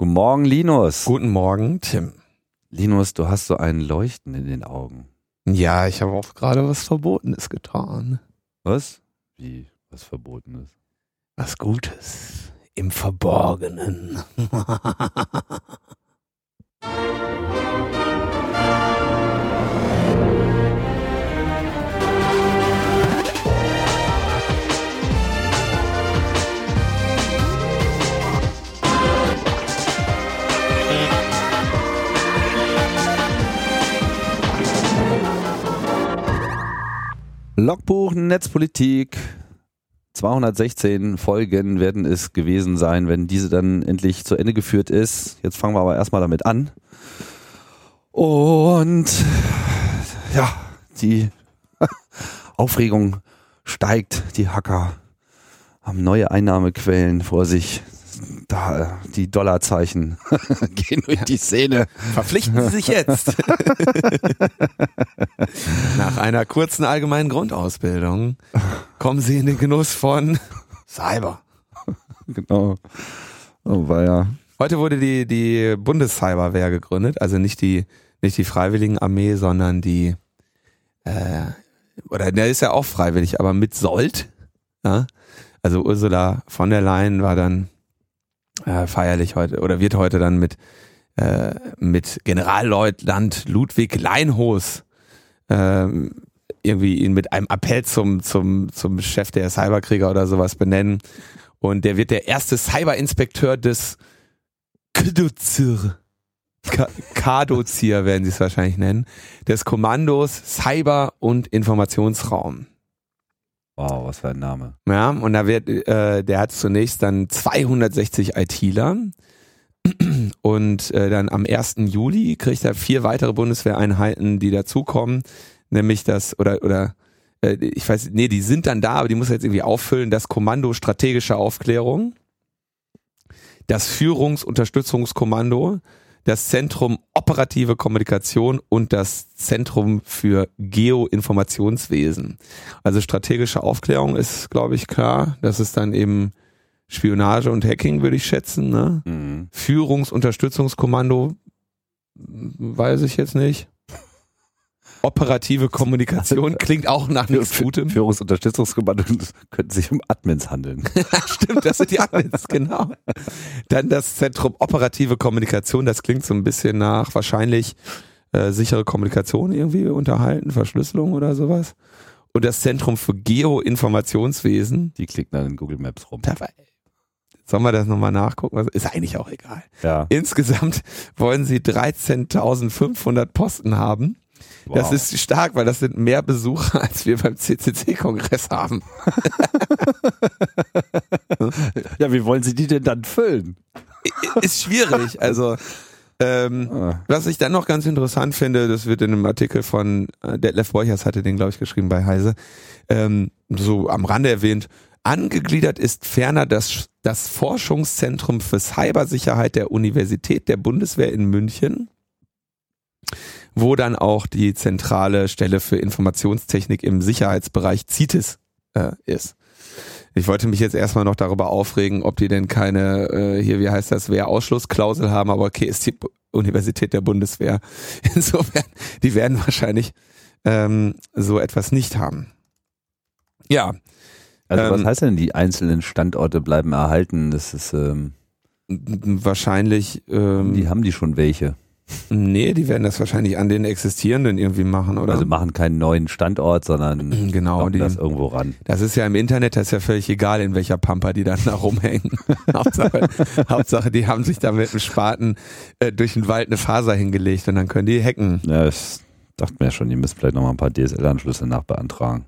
Guten Morgen, Linus. Guten Morgen, Tim. Linus, du hast so ein Leuchten in den Augen. Ja, ich habe auch gerade was Verbotenes getan. Was? Wie? Was Verbotenes? Was Gutes. Im Verborgenen. Logbuch Netzpolitik. 216 Folgen werden es gewesen sein, wenn diese dann endlich zu Ende geführt ist. Jetzt fangen wir aber erstmal damit an. Und ja, die Aufregung steigt. Die Hacker haben neue Einnahmequellen vor sich. Da, die Dollarzeichen gehen durch die Szene. Verpflichten Sie sich jetzt. Nach einer kurzen allgemeinen Grundausbildung kommen Sie in den Genuss von Cyber. Genau. Oh, war ja. Heute wurde die, die Bundescyberwehr gegründet, also nicht die, nicht die Freiwilligenarmee, sondern die, äh, oder der ist ja auch freiwillig, aber mit Sold. Ja? Also Ursula von der Leyen war dann äh, feierlich heute oder wird heute dann mit äh, mit Generalleutnant Ludwig Leinhos äh, irgendwie ihn mit einem Appell zum zum zum Chef der Cyberkrieger oder sowas benennen und der wird der erste Cyberinspekteur des KDUZIR Kadozir werden sie es wahrscheinlich nennen, des Kommandos Cyber und Informationsraum. Wow, was für ein Name. Ja, und da wird, äh, der hat zunächst dann 260 ITler und äh, dann am 1. Juli kriegt er vier weitere Bundeswehreinheiten, die dazukommen, nämlich das, oder, oder, äh, ich weiß, nee, die sind dann da, aber die muss er jetzt irgendwie auffüllen, das Kommando strategische Aufklärung, das Führungsunterstützungskommando, das Zentrum operative Kommunikation und das Zentrum für Geoinformationswesen. Also strategische Aufklärung ist, glaube ich, klar. Das ist dann eben Spionage und Hacking, würde ich schätzen. Ne? Mhm. Führungsunterstützungskommando, weiß ich jetzt nicht. Operative Kommunikation klingt auch nach nichts Gutem. Führungsunterstützungskommando könnten sich um Admins handeln. Stimmt, das sind die Admins, genau. Dann das Zentrum Operative Kommunikation, das klingt so ein bisschen nach wahrscheinlich äh, sichere Kommunikation irgendwie unterhalten, Verschlüsselung oder sowas. Und das Zentrum für Geoinformationswesen. Die klicken dann in Google Maps rum. Dabei. Sollen wir das nochmal nachgucken? Ist eigentlich auch egal. Ja. Insgesamt wollen sie 13.500 Posten haben. Das ist stark, weil das sind mehr Besucher, als wir beim CCC-Kongress haben. Ja, wie wollen Sie die denn dann füllen? Ist schwierig. Also, ähm, Ah. was ich dann noch ganz interessant finde, das wird in einem Artikel von äh, Detlef Borchers hatte den, glaube ich, geschrieben bei Heise, ähm, so am Rande erwähnt, angegliedert ist ferner das, das Forschungszentrum für Cybersicherheit der Universität der Bundeswehr in München, wo dann auch die zentrale Stelle für Informationstechnik im Sicherheitsbereich CITES äh, ist. Ich wollte mich jetzt erstmal noch darüber aufregen, ob die denn keine, äh, hier, wie heißt das, Wehrausschlussklausel haben, aber okay, ist die Universität der Bundeswehr. Insofern, die werden wahrscheinlich ähm, so etwas nicht haben. Ja, Also was Ähm, heißt denn, die einzelnen Standorte bleiben erhalten? Das ist, ähm, wahrscheinlich, ähm, die haben die schon welche. Nee, die werden das wahrscheinlich an den existierenden irgendwie machen, oder? Also machen keinen neuen Standort, sondern genau, die, das irgendwo ran. Das ist ja im Internet, das ist ja völlig egal, in welcher Pampa die dann da rumhängen. Hauptsache, Hauptsache, die haben sich da mit dem Spaten äh, durch den Wald eine Faser hingelegt und dann können die hacken. Ja, ich dachte mir schon, die müssen vielleicht noch mal ein paar DSL-Anschlüsse nachbeantragen.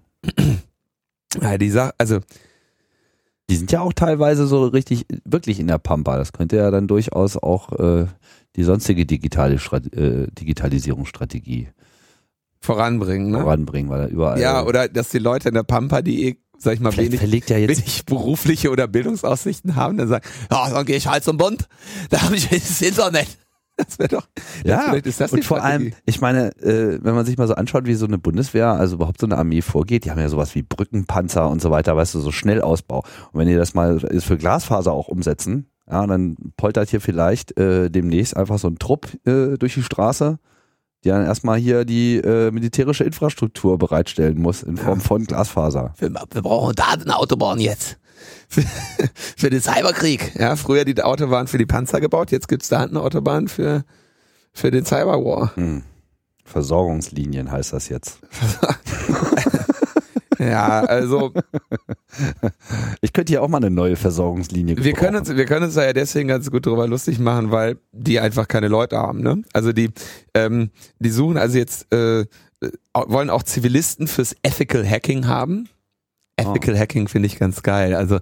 Ja, die Sache, also Die sind ja auch teilweise so richtig, wirklich in der Pampa. Das könnte ja dann durchaus auch äh, die sonstige digitale Strat äh, Digitalisierungsstrategie voranbringen, ne? voranbringen, weil da überall. Ja, oder dass die Leute in der Pampa, die eh, sag ich mal, vielleicht wenig, ja jetzt. wenig berufliche oder Bildungsaussichten haben, dann sagen, ja, dann gehe ich halt zum Bund, da habe ich das Internet. Das wäre doch, Ja, vielleicht ist das und vor allem, Strategie. ich meine, äh, wenn man sich mal so anschaut, wie so eine Bundeswehr, also überhaupt so eine Armee vorgeht, die haben ja sowas wie Brückenpanzer und so weiter, weißt du, so Schnellausbau. Und wenn die das mal für Glasfaser auch umsetzen, Ja, dann poltert hier vielleicht äh, demnächst einfach so ein Trupp äh, durch die Straße, die dann erstmal hier die äh, militärische Infrastruktur bereitstellen muss in Form von Glasfaser. Wir, wir brauchen Datenautobahn jetzt. Für, für den Cyberkrieg. Ja, früher die Autobahn für die Panzer gebaut, jetzt gibt's Datenautobahn für, für den Cyberwar. Hm. Versorgungslinien heißt das jetzt. Ja, also Ich könnte hier auch mal eine neue Versorgungslinie wir können gebrauchen. uns, wir können uns da ja deswegen ganz gut drüber lustig machen, weil die einfach keine Leute haben. Ne? Also die, ähm, die suchen also jetzt äh, äh, wollen auch Zivilisten fürs Ethical Hacking haben. Ethical Hacking finde ich ganz geil. Also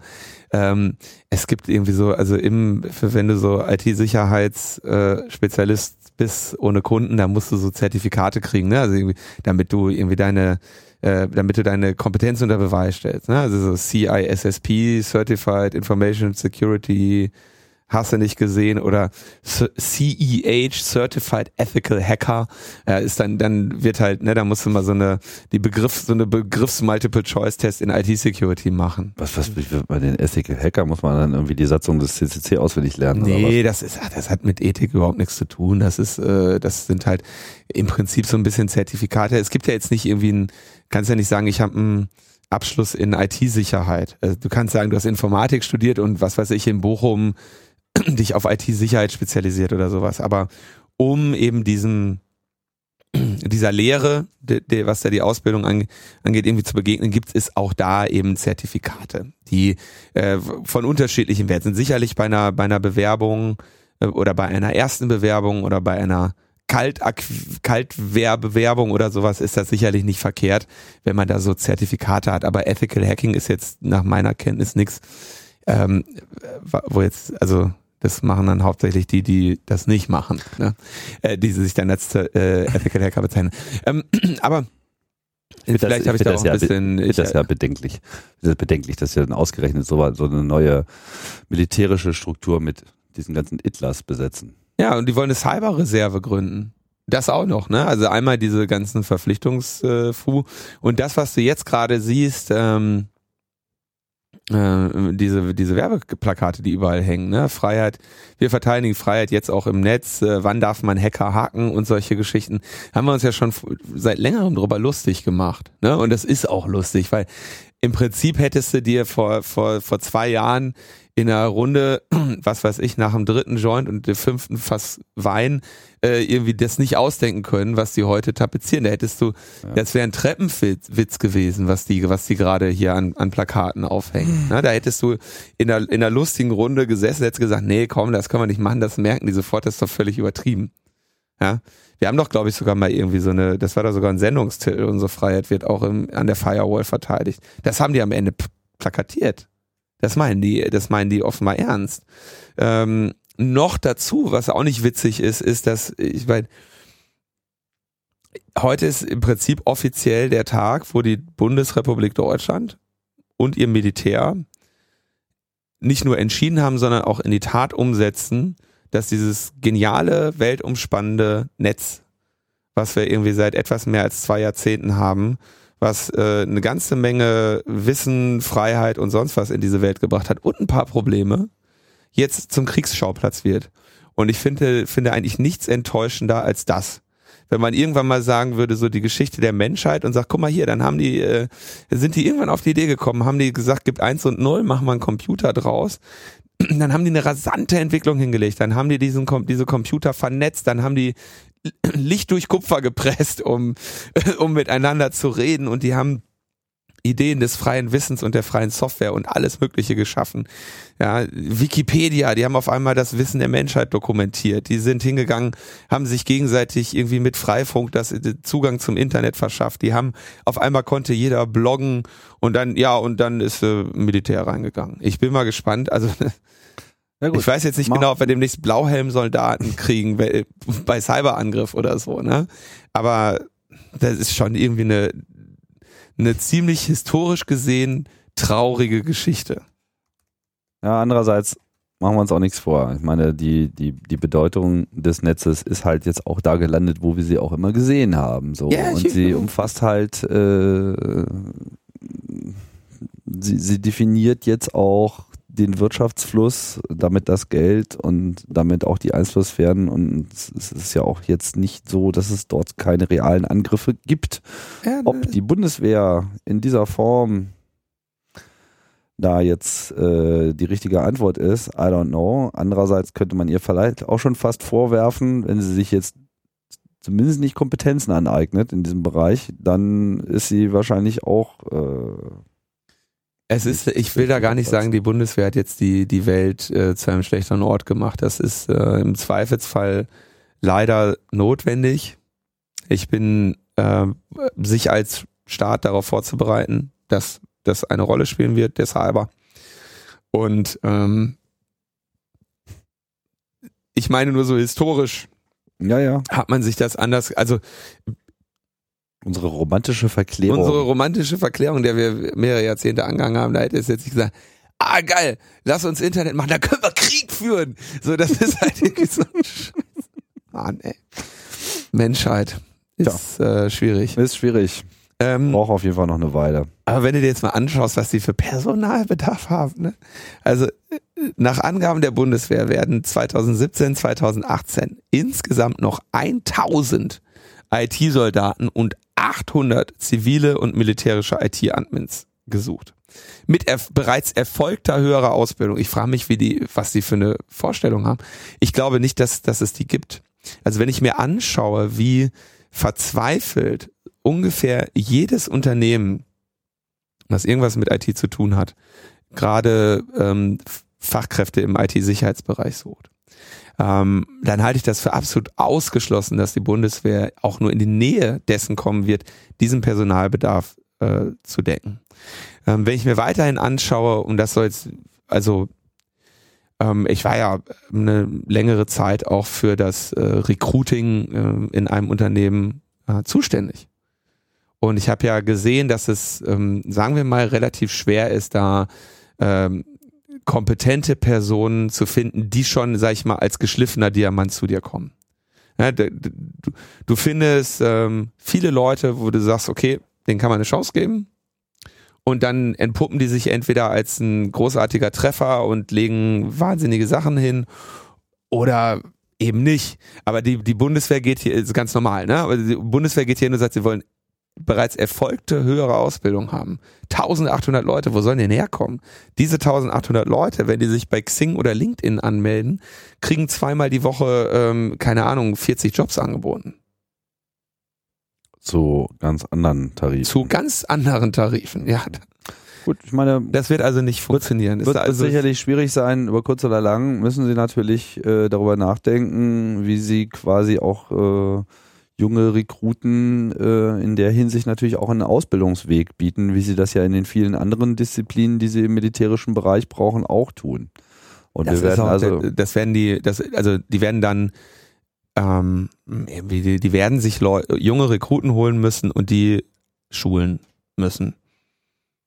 ähm, es gibt irgendwie so, also im, für wenn du so IT-Sicherheitsspezialist bist ohne Kunden, da musst du so Zertifikate kriegen, ne? Also irgendwie, damit du irgendwie deine äh, damit du deine Kompetenz unter Beweis stellst. Ne? Also so CISSP, Certified Information Security, hast du nicht gesehen oder CEH, Certified Ethical Hacker, äh, ist dann, dann wird halt, ne, da musst du mal so eine, die Begriff, so eine Begriffs-Multiple-Choice-Test in IT-Security machen. Was, was, bei den Ethical Hacker muss man dann irgendwie die Satzung des CCC auswendig lernen Nee, das ist, das hat mit Ethik überhaupt nichts zu tun. Das ist, äh, das sind halt im Prinzip so ein bisschen Zertifikate. Es gibt ja jetzt nicht irgendwie ein, kannst ja nicht sagen, ich habe einen Abschluss in IT-Sicherheit. Also du kannst sagen, du hast Informatik studiert und was weiß ich in Bochum dich auf IT-Sicherheit spezialisiert oder sowas. Aber um eben diesem dieser Lehre, de, de, was da die Ausbildung ange, angeht, irgendwie zu begegnen, gibt es auch da eben Zertifikate, die äh, von unterschiedlichem Wert sind. Sicherlich bei einer, bei einer Bewerbung äh, oder bei einer ersten Bewerbung oder bei einer Kaltwehrbewerbung oder sowas ist das sicherlich nicht verkehrt, wenn man da so Zertifikate hat. Aber Ethical Hacking ist jetzt nach meiner Kenntnis nichts, ähm, wo jetzt, also das machen dann hauptsächlich die, die das nicht machen, ne? äh, die sich dann als äh, Ethical Hacker bezeichnen. Ähm, aber vielleicht habe ich da auch ein bisschen. Ich Ich, das ja bedenklich. Ich Das bedenklich, dass ja dann ausgerechnet so, so eine neue militärische Struktur mit diesen ganzen Itlers besetzen. Ja, und die wollen eine Cyberreserve gründen. Das auch noch, ne? Also einmal diese ganzen Verpflichtungsfu und das, was du jetzt gerade siehst, ähm, äh, diese, diese Werbeplakate, die überall hängen, ne? Freiheit, wir verteidigen Freiheit jetzt auch im Netz, äh, wann darf man Hacker hacken und solche Geschichten, haben wir uns ja schon seit längerem drüber lustig gemacht, ne? Und das ist auch lustig, weil im Prinzip hättest du dir vor, vor, vor zwei Jahren in einer Runde, was weiß ich, nach dem dritten Joint und dem fünften Fass Wein äh, irgendwie das nicht ausdenken können, was die heute tapezieren. Da hättest du, das wäre ein Treppenwitz Witz gewesen, was die, was die gerade hier an, an Plakaten aufhängen. Na, da hättest du in einer, in einer lustigen Runde gesessen, hättest gesagt, nee, komm, das können wir nicht machen, das merken die sofort, das ist doch völlig übertrieben. Ja. Wir haben doch, glaube ich, sogar mal irgendwie so eine, das war da sogar ein Sendungstitel, unsere Freiheit wird auch im, an der Firewall verteidigt. Das haben die am Ende plakatiert. Das meinen die, das meinen die offenbar ernst. Ähm, noch dazu, was auch nicht witzig ist, ist, dass ich meine, heute ist im Prinzip offiziell der Tag, wo die Bundesrepublik Deutschland und ihr Militär nicht nur entschieden haben, sondern auch in die Tat umsetzen, dass dieses geniale, weltumspannende Netz, was wir irgendwie seit etwas mehr als zwei Jahrzehnten haben, was äh, eine ganze Menge Wissen, Freiheit und sonst was in diese Welt gebracht hat und ein paar Probleme, jetzt zum Kriegsschauplatz wird. Und ich finde, finde eigentlich nichts enttäuschender als das. Wenn man irgendwann mal sagen würde, so die Geschichte der Menschheit und sagt, guck mal hier, dann haben die, äh, sind die irgendwann auf die Idee gekommen, haben die gesagt, gibt eins und null, machen wir einen Computer draus. Dann haben die eine rasante Entwicklung hingelegt, dann haben die diesen, diese Computer vernetzt, dann haben die Licht durch Kupfer gepresst, um, um miteinander zu reden und die haben Ideen des freien Wissens und der freien Software und alles Mögliche geschaffen. Ja, Wikipedia, die haben auf einmal das Wissen der Menschheit dokumentiert. Die sind hingegangen, haben sich gegenseitig irgendwie mit Freifunk das den Zugang zum Internet verschafft. Die haben auf einmal konnte jeder bloggen und dann ja und dann ist äh, Militär reingegangen. Ich bin mal gespannt. Also ich weiß jetzt nicht Mach- genau, ob wir demnächst Blauhelm-Soldaten kriegen weil- bei Cyberangriff oder so, ne? Aber das ist schon irgendwie eine, eine ziemlich historisch gesehen traurige Geschichte. Ja, andererseits machen wir uns auch nichts vor. Ich meine, die, die, die Bedeutung des Netzes ist halt jetzt auch da gelandet, wo wir sie auch immer gesehen haben. So. Ja, Und sie umfasst halt, äh, sie, sie definiert jetzt auch den Wirtschaftsfluss, damit das Geld und damit auch die Einflusssphären. Und es ist ja auch jetzt nicht so, dass es dort keine realen Angriffe gibt. Ja, Ob die Bundeswehr in dieser Form da jetzt äh, die richtige Antwort ist, I don't know. Andererseits könnte man ihr vielleicht auch schon fast vorwerfen, wenn sie sich jetzt zumindest nicht Kompetenzen aneignet in diesem Bereich, dann ist sie wahrscheinlich auch. Äh, es ist, ich will da gar nicht sagen, die Bundeswehr hat jetzt die, die Welt äh, zu einem schlechteren Ort gemacht. Das ist äh, im Zweifelsfall leider notwendig. Ich bin äh, sich als Staat darauf vorzubereiten, dass das eine Rolle spielen wird, deshalb. Und ähm, ich meine nur so historisch ja, ja. hat man sich das anders, also unsere romantische Verklärung. Unsere romantische Verklärung, der wir mehrere Jahrzehnte angegangen haben, da hätte es jetzt nicht gesagt, ah geil, lass uns Internet machen, da können wir Krieg führen. So, das ist halt irgendwie so ein Scheiß. Mann, ey. Menschheit ist ja. äh, schwierig. Ist schwierig. Ähm, Braucht auf jeden Fall noch eine Weile. Aber wenn du dir jetzt mal anschaust, was die für Personalbedarf haben, ne? also nach Angaben der Bundeswehr werden 2017, 2018 insgesamt noch 1000 IT-Soldaten und 800 zivile und militärische IT-Admins gesucht. Mit erf bereits erfolgter höherer Ausbildung. Ich frage mich, wie die, was die für eine Vorstellung haben. Ich glaube nicht, dass, dass es die gibt. Also wenn ich mir anschaue, wie verzweifelt ungefähr jedes Unternehmen, was irgendwas mit IT zu tun hat, gerade ähm, Fachkräfte im IT-Sicherheitsbereich sucht. Ähm, dann halte ich das für absolut ausgeschlossen, dass die Bundeswehr auch nur in die Nähe dessen kommen wird, diesen Personalbedarf äh, zu decken. Ähm, wenn ich mir weiterhin anschaue, und das soll jetzt, also ähm, ich war ja eine längere Zeit auch für das äh, Recruiting äh, in einem Unternehmen äh, zuständig. Und ich habe ja gesehen, dass es, ähm, sagen wir mal, relativ schwer ist, da ähm, kompetente Personen zu finden, die schon, sag ich mal, als geschliffener Diamant zu dir kommen. Ja, du, du, findest ähm, viele Leute, wo du sagst, okay, denen kann man eine Chance geben. Und dann entpuppen die sich entweder als ein großartiger Treffer und legen wahnsinnige Sachen hin oder eben nicht. Aber die, die Bundeswehr geht hier, ist ganz normal, ne? Aber die Bundeswehr geht hier hin und sagt, sie wollen bereits erfolgte höhere Ausbildung haben. 1800 Leute, wo sollen die denn herkommen? Diese 1800 Leute, wenn die sich bei Xing oder LinkedIn anmelden, kriegen zweimal die Woche, ähm, keine Ahnung, 40 Jobs angeboten. Zu ganz anderen Tarifen. Zu ganz anderen Tarifen, ja. Gut, ich meine, das wird also nicht funktionieren. Wird, wird also sicherlich schwierig sein, über kurz oder lang müssen Sie natürlich äh, darüber nachdenken, wie Sie quasi auch äh, junge Rekruten äh, in der Hinsicht natürlich auch einen Ausbildungsweg bieten, wie sie das ja in den vielen anderen Disziplinen, die sie im militärischen Bereich brauchen, auch tun. Und das wir werden also das werden die, das also die werden dann ähm, die, die werden sich Leu junge Rekruten holen müssen und die schulen müssen.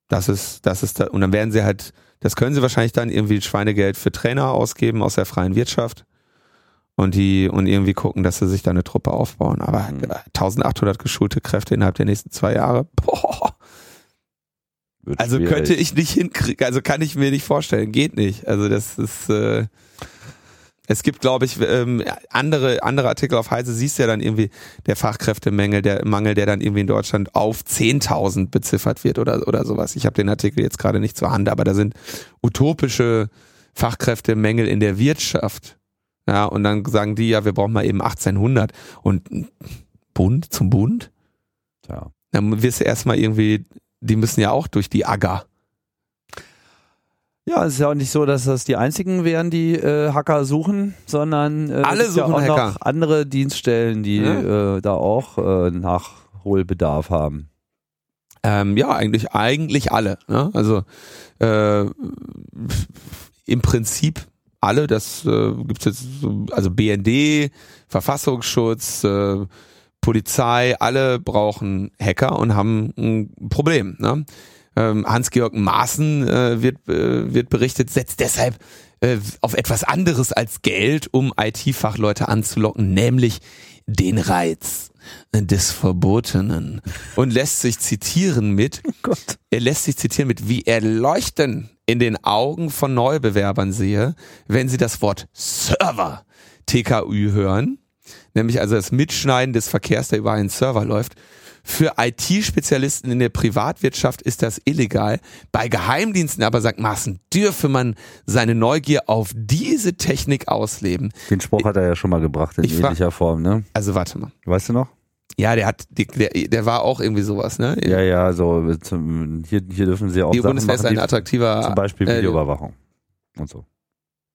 Das ist, das ist da, und dann werden sie halt, das können sie wahrscheinlich dann irgendwie Schweinegeld für Trainer ausgeben aus der freien Wirtschaft und die und irgendwie gucken, dass sie sich da eine Truppe aufbauen. Aber mhm. 1800 geschulte Kräfte innerhalb der nächsten zwei Jahre, boah. Wird also schwierig. könnte ich nicht hinkriegen, also kann ich mir nicht vorstellen, geht nicht. Also das ist, äh, es gibt, glaube ich, ähm, andere andere Artikel auf Heise siehst du ja dann irgendwie der Fachkräftemangel, der Mangel, der dann irgendwie in Deutschland auf 10.000 beziffert wird oder oder sowas. Ich habe den Artikel jetzt gerade nicht zur Hand, aber da sind utopische Fachkräftemängel in der Wirtschaft ja, und dann sagen die, ja, wir brauchen mal eben 1800. Und Bund zum Bund? Ja. Dann wirst du erstmal irgendwie, die müssen ja auch durch die Agger. Ja, es ist ja auch nicht so, dass das die einzigen wären, die äh, Hacker suchen, sondern äh, alle suchen ja auch Hacker. noch andere Dienststellen, die ja. äh, da auch äh, Nachholbedarf haben. Ähm, ja, eigentlich eigentlich alle. Ne? Also äh, im Prinzip alle, das äh, gibt jetzt so, also BND, Verfassungsschutz, äh, Polizei, alle brauchen Hacker und haben ein Problem. Ne? Ähm, Hans-Georg Maaßen äh, wird, äh, wird berichtet, setzt deshalb äh, auf etwas anderes als Geld, um IT-Fachleute anzulocken, nämlich den Reiz des Verbotenen und lässt sich zitieren mit, oh er lässt sich zitieren mit, wie erleuchten in den Augen von Neubewerbern sehe, wenn sie das Wort Server TKÜ hören, nämlich also das Mitschneiden des Verkehrs, der über einen Server läuft. Für IT-Spezialisten in der Privatwirtschaft ist das illegal. Bei Geheimdiensten aber, sagt Maaßen, dürfe man seine Neugier auf diese Technik ausleben. Den Spruch hat er ja schon mal gebracht in ähnlicher Form, ne? Also warte mal. Weißt du noch? Ja, der hat, der, der war auch irgendwie sowas, ne? Ja, ja, so zum, hier, hier dürfen sie auch die Sachen Bundeswehr machen, ist ein attraktiver, zum Beispiel äh, Videoüberwachung äh, und so.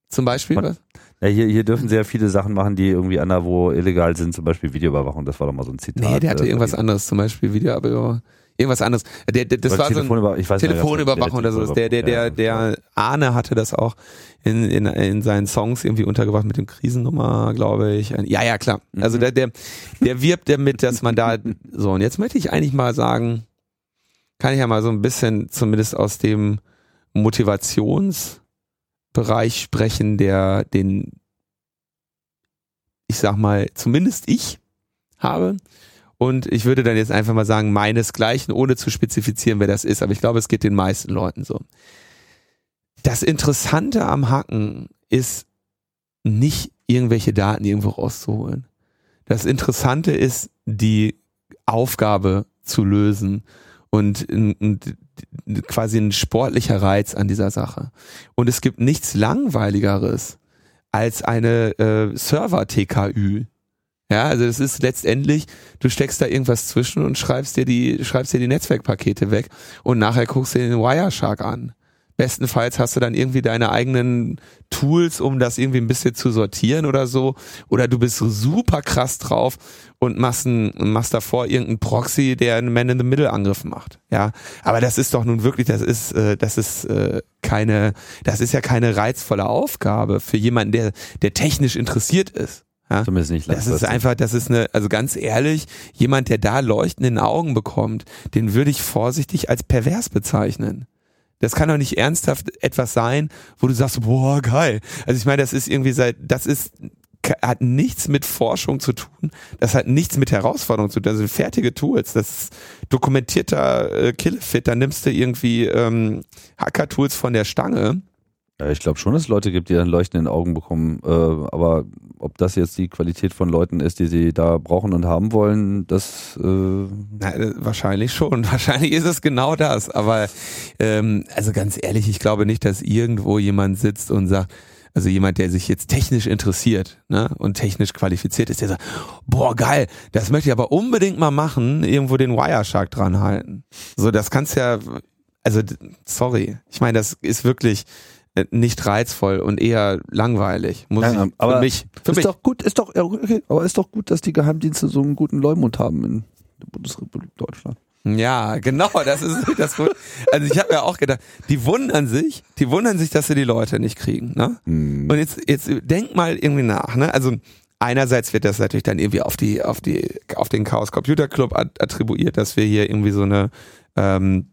Zum Beispiel Man, was? Ja, hier, hier dürfen sie ja viele Sachen machen, die irgendwie anderwo illegal sind, zum Beispiel Videoüberwachung. Das war doch mal so ein Zitat. Nee, der hatte äh, irgendwas anderes, zum Beispiel Videoüberwachung irgendwas anderes. Der, der, das war so ein ich weiß Telefonüberwachung oder so. Der, der, der, der Arne hatte das auch in, in, in seinen Songs irgendwie untergebracht mit dem Krisennummer, glaube ich. Ja, ja, klar. Also mhm. der, der, der wirbt damit, dass man da, so, und jetzt möchte ich eigentlich mal sagen, kann ich ja mal so ein bisschen zumindest aus dem Motivationsbereich sprechen, der den, ich sag mal, zumindest ich habe. Und ich würde dann jetzt einfach mal sagen, meinesgleichen, ohne zu spezifizieren, wer das ist. Aber ich glaube, es geht den meisten Leuten so. Das Interessante am Hacken ist nicht irgendwelche Daten irgendwo rauszuholen. Das Interessante ist, die Aufgabe zu lösen und, quasi ein sportlicher Reiz an dieser Sache. Und es gibt nichts langweiligeres als eine äh, Server-TKÜ, ja, also es ist letztendlich, du steckst da irgendwas zwischen und schreibst dir die, schreibst dir die Netzwerkpakete weg und nachher guckst du dir den Wireshark an. Bestenfalls hast du dann irgendwie deine eigenen Tools, um das irgendwie ein bisschen zu sortieren oder so. Oder du bist super krass drauf und machst, ein, machst davor irgendeinen Proxy, der einen Man-in-the-Middle-Angriff macht. Ja, aber das ist doch nun wirklich, das ist, äh, das ist äh, keine, das ist ja keine reizvolle Aufgabe für jemanden, der, der technisch interessiert ist. Ja? Zumindest nicht Das ist einfach, das ist eine, also ganz ehrlich, jemand, der da Leuchten in den Augen bekommt, den würde ich vorsichtig als pervers bezeichnen. Das kann doch nicht ernsthaft etwas sein, wo du sagst, boah, geil. Also ich meine, das ist irgendwie seit, das ist, hat nichts mit Forschung zu tun. Das hat nichts mit Herausforderung zu tun. Das sind fertige Tools. Das ist dokumentierter äh, Killefit. Da nimmst du irgendwie ähm, Hacker-Tools von der Stange ja, ich glaube schon, dass es Leute gibt, die dann Leuchten in den Augen bekommen. Äh, aber ob das jetzt die Qualität von Leuten ist, die sie da brauchen und haben wollen, das äh Na, äh, wahrscheinlich schon. Wahrscheinlich ist es genau das. Aber ähm, also ganz ehrlich, ich glaube nicht, dass irgendwo jemand sitzt und sagt, also jemand, der sich jetzt technisch interessiert ne, und technisch qualifiziert ist, der sagt, boah geil, das möchte ich aber unbedingt mal machen, irgendwo den Wireshark dran halten. So, das kannst ja, also sorry, ich meine, das ist wirklich nicht reizvoll und eher langweilig. Muss ja, ich, aber für mich. Für ist mich. doch gut, ist doch, okay, aber ist doch gut, dass die Geheimdienste so einen guten Leumund haben in der Bundesrepublik Deutschland. Ja, genau, das ist das. Also ich habe ja auch gedacht, die wundern sich, die wundern sich, dass sie die Leute nicht kriegen. Ne? Hm. Und jetzt, jetzt denk mal irgendwie nach. Ne? Also einerseits wird das natürlich dann irgendwie auf die, auf die, auf den Chaos Computer Club attribuiert, dass wir hier irgendwie so eine ähm,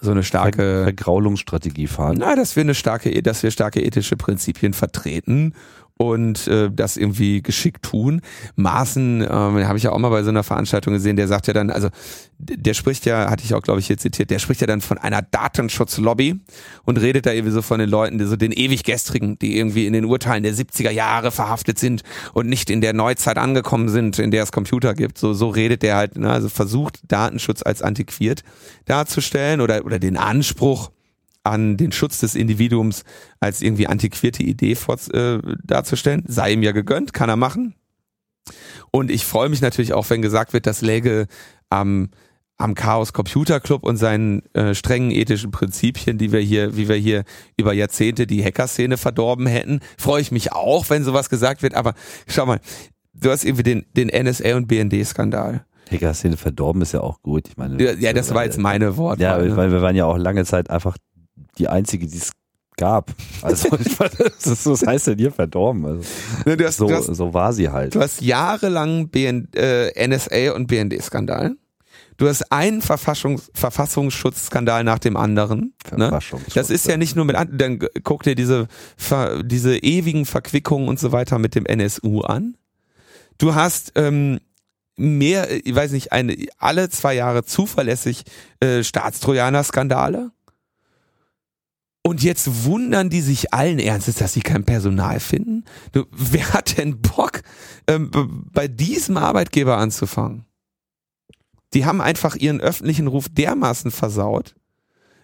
so eine starke Vergraulungsstrategie fahren. Na, dass wir eine starke, dass wir starke ethische Prinzipien vertreten und äh, das irgendwie geschickt tun. Maßen, äh, habe ich ja auch mal bei so einer Veranstaltung gesehen, der sagt ja dann, also der spricht ja, hatte ich auch, glaube ich, hier zitiert, der spricht ja dann von einer Datenschutzlobby und redet da irgendwie so von den Leuten, die so den ewig gestrigen, die irgendwie in den Urteilen der 70er Jahre verhaftet sind und nicht in der Neuzeit angekommen sind, in der es Computer gibt. So, so redet der halt, ne? also versucht Datenschutz als antiquiert darzustellen oder, oder den Anspruch, an den Schutz des Individuums als irgendwie antiquierte Idee vor, äh, darzustellen. Sei ihm ja gegönnt, kann er machen. Und ich freue mich natürlich auch, wenn gesagt wird, das läge am am Chaos Computer Club und seinen äh, strengen ethischen Prinzipien, die wir hier, wie wir hier über Jahrzehnte die Hacker-Szene verdorben hätten, freue ich mich auch, wenn sowas gesagt wird. Aber schau mal, du hast irgendwie den, den NSA und BND-Skandal. Hacker-Szene verdorben ist ja auch gut. Ich meine, ja, das war jetzt meine Worte. Ja, ne? weil wir waren ja auch lange Zeit einfach die einzige, die es gab. Also das, das heißt denn hier verdorben. Also, ne, hast, so, hast, so war sie halt. Du hast jahrelang BN, äh, NSA und BND-Skandal. Du hast einen Verfassungs Verfassungsschutzskandal nach dem anderen. Ne? Das ist ja nicht nur mit, dann guck dir diese, diese ewigen Verquickungen und so weiter mit dem NSU an. Du hast ähm, mehr, ich weiß nicht, eine, alle zwei Jahre zuverlässig äh, Staatstrojaner-Skandale. Und jetzt wundern die sich allen Ernstes, dass sie kein Personal finden. Wer hat denn Bock, ähm, bei diesem Arbeitgeber anzufangen? Die haben einfach ihren öffentlichen Ruf dermaßen versaut,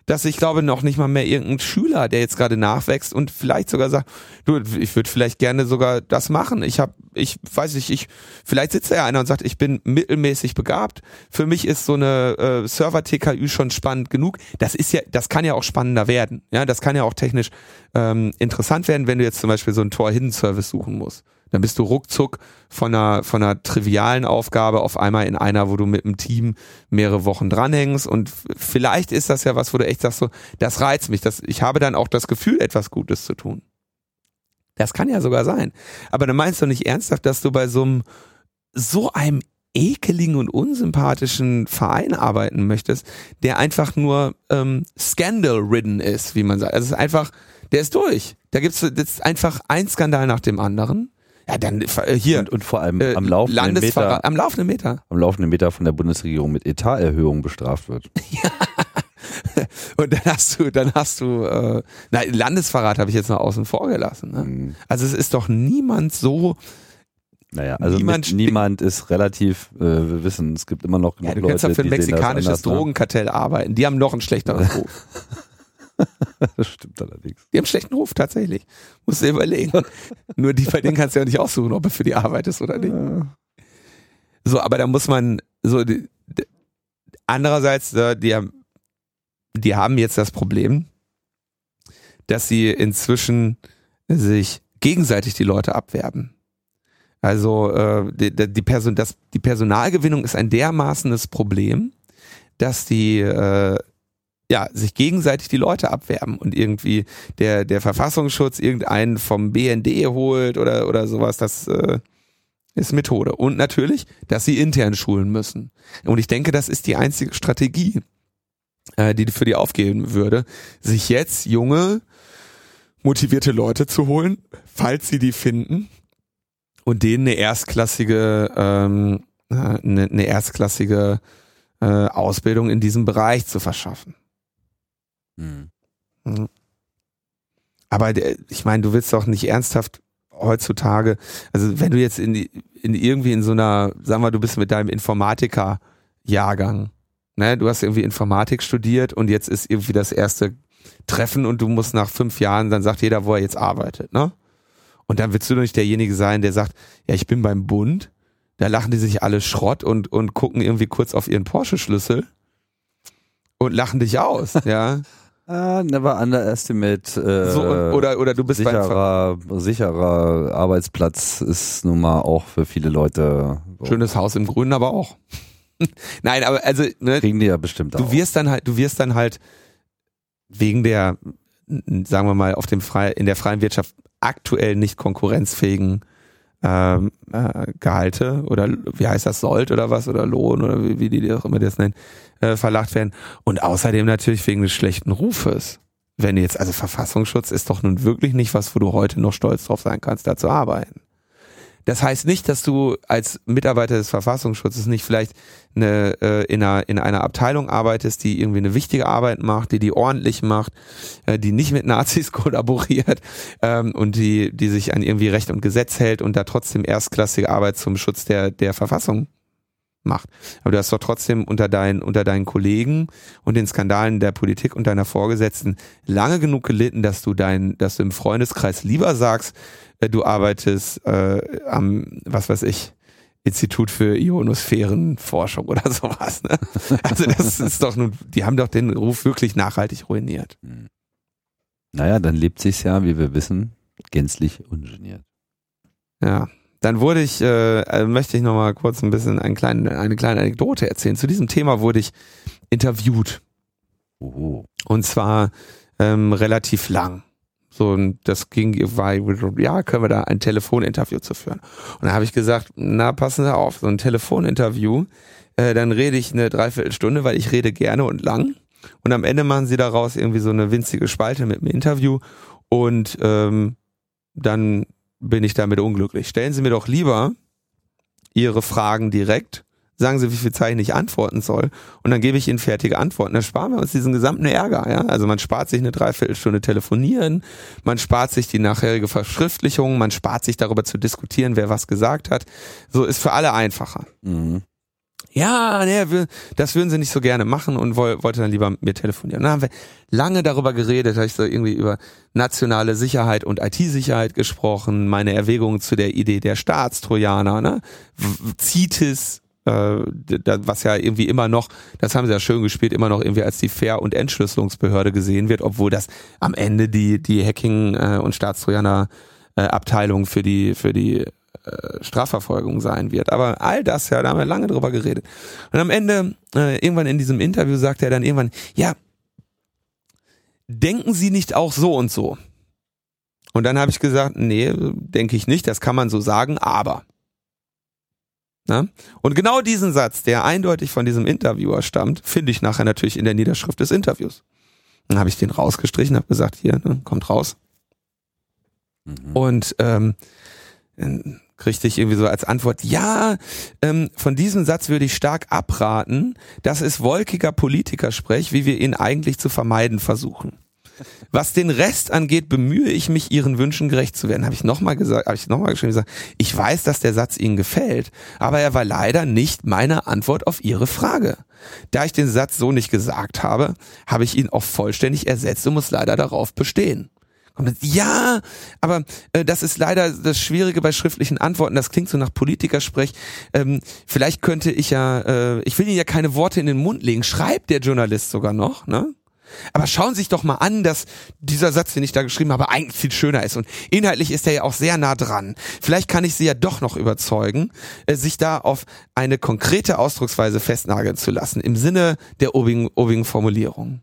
dass ich glaube noch nicht mal mehr irgendein Schüler, der jetzt gerade nachwächst und vielleicht sogar sagt, du, ich würde vielleicht gerne sogar das machen. Ich habe, ich weiß nicht, ich vielleicht sitzt da ja einer und sagt, ich bin mittelmäßig begabt. Für mich ist so eine äh, Server TKÜ schon spannend genug. Das ist ja, das kann ja auch spannender werden. Ja, das kann ja auch technisch ähm, interessant werden, wenn du jetzt zum Beispiel so einen Tor Hidden Service suchen musst dann bist du ruckzuck von einer, von einer trivialen Aufgabe auf einmal in einer, wo du mit einem Team mehrere Wochen dranhängst und vielleicht ist das ja was, wo du echt sagst so, das reizt mich, das, ich habe dann auch das Gefühl, etwas Gutes zu tun. Das kann ja sogar sein. Aber dann meinst du nicht ernsthaft, dass du bei so einem, so einem ekeligen und unsympathischen Verein arbeiten möchtest, der einfach nur ähm, scandal-ridden ist, wie man sagt. Also es ist einfach, der ist durch. Da gibt's jetzt einfach ein Skandal nach dem anderen. Ja, dann äh, hier. Und, und vor allem äh, am laufenden Meter. Am laufenden Meter. Am laufenden Meter von der Bundesregierung mit Etaterhöhung bestraft wird. ja. Und dann hast du, dann hast du, äh, na, Landesverrat habe ich jetzt noch außen vor gelassen. Ne? Mhm. Also es ist doch niemand so. Naja, also niemand, niemand ist relativ, äh, wir wissen, es gibt immer noch genug ja, du kannst Leute, ja für ein mexikanisches Drogenkartell arbeiten. Die haben noch einen schlechteren Ruf. das stimmt allerdings. Die haben schlechten Ruf, tatsächlich. Musst du dir überlegen. Nur die bei denen kannst du ja nicht aussuchen, ob er für die Arbeit ist oder nicht. Ja. So, aber da muss man, so, die, die, andererseits, die haben, die haben jetzt das Problem, dass sie inzwischen sich gegenseitig die Leute abwerben. Also äh, die, die, Person, das, die Personalgewinnung ist ein dermaßenes Problem, dass die äh, ja, sich gegenseitig die Leute abwerben und irgendwie der, der Verfassungsschutz irgendeinen vom BND holt oder, oder sowas, das äh, ist Methode. Und natürlich, dass sie intern schulen müssen. Und ich denke, das ist die einzige Strategie, äh, die für die aufgehen würde, sich jetzt junge, motivierte Leute zu holen, falls sie die finden, und denen eine erstklassige, ähm, äh, eine, eine erstklassige äh, Ausbildung in diesem Bereich zu verschaffen. Mhm. Aber ich meine, du willst doch nicht ernsthaft heutzutage, also wenn du jetzt in, in irgendwie in so einer, sagen wir, du bist mit deinem Informatiker-Jahrgang, ne, du hast irgendwie Informatik studiert und jetzt ist irgendwie das erste Treffen und du musst nach fünf Jahren, dann sagt jeder, wo er jetzt arbeitet, ne? Und dann willst du doch nicht derjenige sein, der sagt, ja, ich bin beim Bund, da lachen die sich alle Schrott und, und gucken irgendwie kurz auf ihren Porsche-Schlüssel und lachen dich aus, ja. Uh, never underestimate. Äh, so, oder, oder du bist sicherer, sicherer Arbeitsplatz ist nun mal auch für viele Leute. So. Schönes Haus im Grünen, aber auch. Nein, aber also ne, kriegen die ja bestimmt. Du auch. wirst dann halt, du wirst dann halt wegen der, sagen wir mal, auf dem frei in der freien Wirtschaft aktuell nicht konkurrenzfähigen ähm, äh, Gehalte oder wie heißt das Sold oder was oder Lohn oder wie, wie die auch immer das nennen äh, verlacht werden. Und außerdem natürlich wegen des schlechten Rufes. Wenn jetzt, also Verfassungsschutz ist doch nun wirklich nicht was, wo du heute noch stolz drauf sein kannst, da zu arbeiten. Das heißt nicht, dass du als Mitarbeiter des Verfassungsschutzes nicht vielleicht eine, äh, in, einer, in einer Abteilung arbeitest, die irgendwie eine wichtige Arbeit macht, die die ordentlich macht, äh, die nicht mit Nazis kollaboriert ähm, und die, die sich an irgendwie Recht und Gesetz hält und da trotzdem erstklassige Arbeit zum Schutz der, der Verfassung macht. Aber du hast doch trotzdem unter deinen, unter deinen Kollegen und den Skandalen der Politik und deiner Vorgesetzten lange genug gelitten, dass du dein, dass du im Freundeskreis lieber sagst, äh, du arbeitest äh, am, was weiß ich, Institut für Ionosphärenforschung oder sowas. Ne? Also das ist doch nun, die haben doch den Ruf wirklich nachhaltig ruiniert. Hm. Naja, dann lebt sich's ja, wie wir wissen, gänzlich ungeniert. Ja. Dann wurde ich, äh, äh, möchte ich noch mal kurz ein bisschen einen kleinen, eine kleine Anekdote erzählen. Zu diesem Thema wurde ich interviewt. Oh. Und zwar ähm, relativ lang. So, und das ging, war, ja, können wir da ein Telefoninterview zu führen. Und da habe ich gesagt, na, passen Sie auf, so ein Telefoninterview, äh, dann rede ich eine Dreiviertelstunde, weil ich rede gerne und lang. Und am Ende machen Sie daraus irgendwie so eine winzige Spalte mit einem Interview und ähm, dann bin ich damit unglücklich. Stellen Sie mir doch lieber Ihre Fragen direkt, sagen Sie, wie viel Zeichen ich antworten soll und dann gebe ich Ihnen fertige Antworten. Dann sparen wir uns diesen gesamten Ärger. Ja? Also man spart sich eine Dreiviertelstunde telefonieren, man spart sich die nachherige Verschriftlichung, man spart sich darüber zu diskutieren, wer was gesagt hat. So ist für alle einfacher. Mhm ja, nee, das würden sie nicht so gerne machen und wollte dann lieber mit mir telefonieren. Und dann haben wir lange darüber geredet, habe ich so irgendwie über nationale Sicherheit und IT-Sicherheit gesprochen, meine Erwägungen zu der Idee der Staatstrojaner, ne? CITES, äh, was ja irgendwie immer noch, das haben sie ja schön gespielt, immer noch irgendwie als die Fair- und Entschlüsselungsbehörde gesehen wird, obwohl das am Ende die, die Hacking- äh, und Staatstrojaner äh, Abteilung für die, für die äh, Strafverfolgung sein wird. Aber all das, ja, da haben wir lange drüber geredet. Und am Ende, äh, irgendwann in diesem Interview sagt er dann irgendwann, ja, denken Sie nicht auch so und so? Und dann habe ich gesagt, nee, denke ich nicht, das kann man so sagen, aber. Na? Und genau diesen Satz, der eindeutig von diesem Interviewer stammt, finde ich nachher natürlich in der Niederschrift des Interviews. Dann habe ich den rausgestrichen, habe gesagt, hier, ne, kommt raus. Mhm. Und ähm, kriegte ich irgendwie so als Antwort, ja, ähm, von diesem Satz würde ich stark abraten. Das ist wolkiger Politikersprech, wie wir ihn eigentlich zu vermeiden versuchen. Was den Rest angeht, bemühe ich mich, Ihren Wünschen gerecht zu werden. Habe ich nochmal gesagt, habe ich nochmal geschrieben, gesagt, ich weiß, dass der Satz Ihnen gefällt, aber er war leider nicht meine Antwort auf Ihre Frage. Da ich den Satz so nicht gesagt habe, habe ich ihn auch vollständig ersetzt und muss leider darauf bestehen. Ja, aber äh, das ist leider das Schwierige bei schriftlichen Antworten. Das klingt so nach Politikersprech. Ähm, vielleicht könnte ich ja, äh, ich will Ihnen ja keine Worte in den Mund legen. Schreibt der Journalist sogar noch, ne? Aber schauen Sie sich doch mal an, dass dieser Satz, den ich da geschrieben habe, eigentlich viel schöner ist. Und inhaltlich ist er ja auch sehr nah dran. Vielleicht kann ich Sie ja doch noch überzeugen, äh, sich da auf eine konkrete Ausdrucksweise festnageln zu lassen, im Sinne der obigen, obigen Formulierung.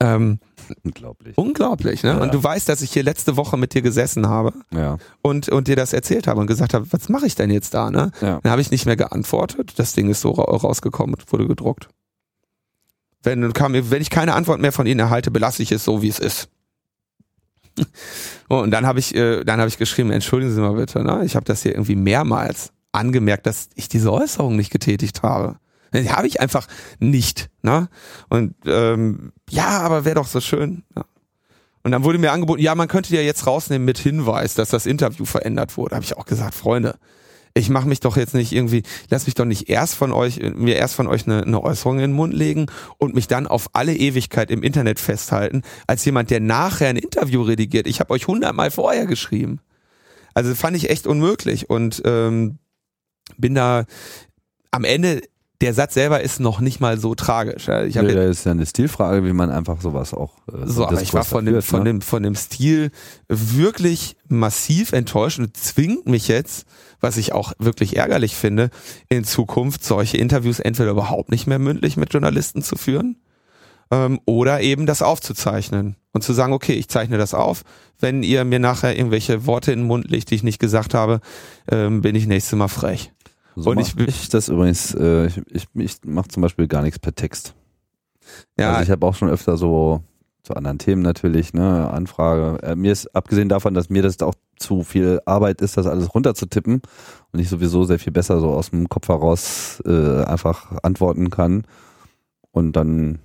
Ähm, unglaublich. Unglaublich, ne? Ja. Und du weißt, dass ich hier letzte Woche mit dir gesessen habe ja. und, und dir das erzählt habe und gesagt habe, was mache ich denn jetzt da, ne? Ja. Dann habe ich nicht mehr geantwortet. Das Ding ist so rausgekommen und wurde gedruckt. Wenn, kam, wenn ich keine Antwort mehr von ihnen erhalte, belasse ich es so, wie es ist. und dann habe ich, äh, dann habe ich geschrieben, entschuldigen Sie mal bitte, ne? Ich habe das hier irgendwie mehrmals angemerkt, dass ich diese Äußerung nicht getätigt habe. Die habe ich einfach nicht. Ne? Und ähm, ja, aber wäre doch so schön. Ja. Und dann wurde mir angeboten, ja, man könnte ja jetzt rausnehmen mit Hinweis, dass das Interview verändert wurde. Habe ich auch gesagt, Freunde, ich mache mich doch jetzt nicht irgendwie, lass mich doch nicht erst von euch, mir erst von euch eine, eine Äußerung in den Mund legen und mich dann auf alle Ewigkeit im Internet festhalten, als jemand, der nachher ein Interview redigiert. Ich habe euch hundertmal vorher geschrieben. Also fand ich echt unmöglich und ähm, bin da am Ende der Satz selber ist noch nicht mal so tragisch. Ich nee, das ist ja eine Stilfrage, wie man einfach sowas auch. Äh, so, aber ich war von dem, von ne? dem, von dem Stil wirklich massiv enttäuscht und zwingt mich jetzt, was ich auch wirklich ärgerlich finde, in Zukunft solche Interviews entweder überhaupt nicht mehr mündlich mit Journalisten zu führen ähm, oder eben das aufzuzeichnen und zu sagen, okay, ich zeichne das auf. Wenn ihr mir nachher irgendwelche Worte in den Mund legt, die ich nicht gesagt habe, ähm, bin ich nächstes Mal frech. So und ich, ich das übrigens, äh, ich, ich, ich mache zum Beispiel gar nichts per Text. Ja. Also ich habe auch schon öfter so zu anderen Themen natürlich, ne, Anfrage. Äh, mir ist, abgesehen davon, dass mir das auch zu viel Arbeit ist, das alles runterzutippen und ich sowieso sehr viel besser so aus dem Kopf heraus äh, einfach antworten kann. Und dann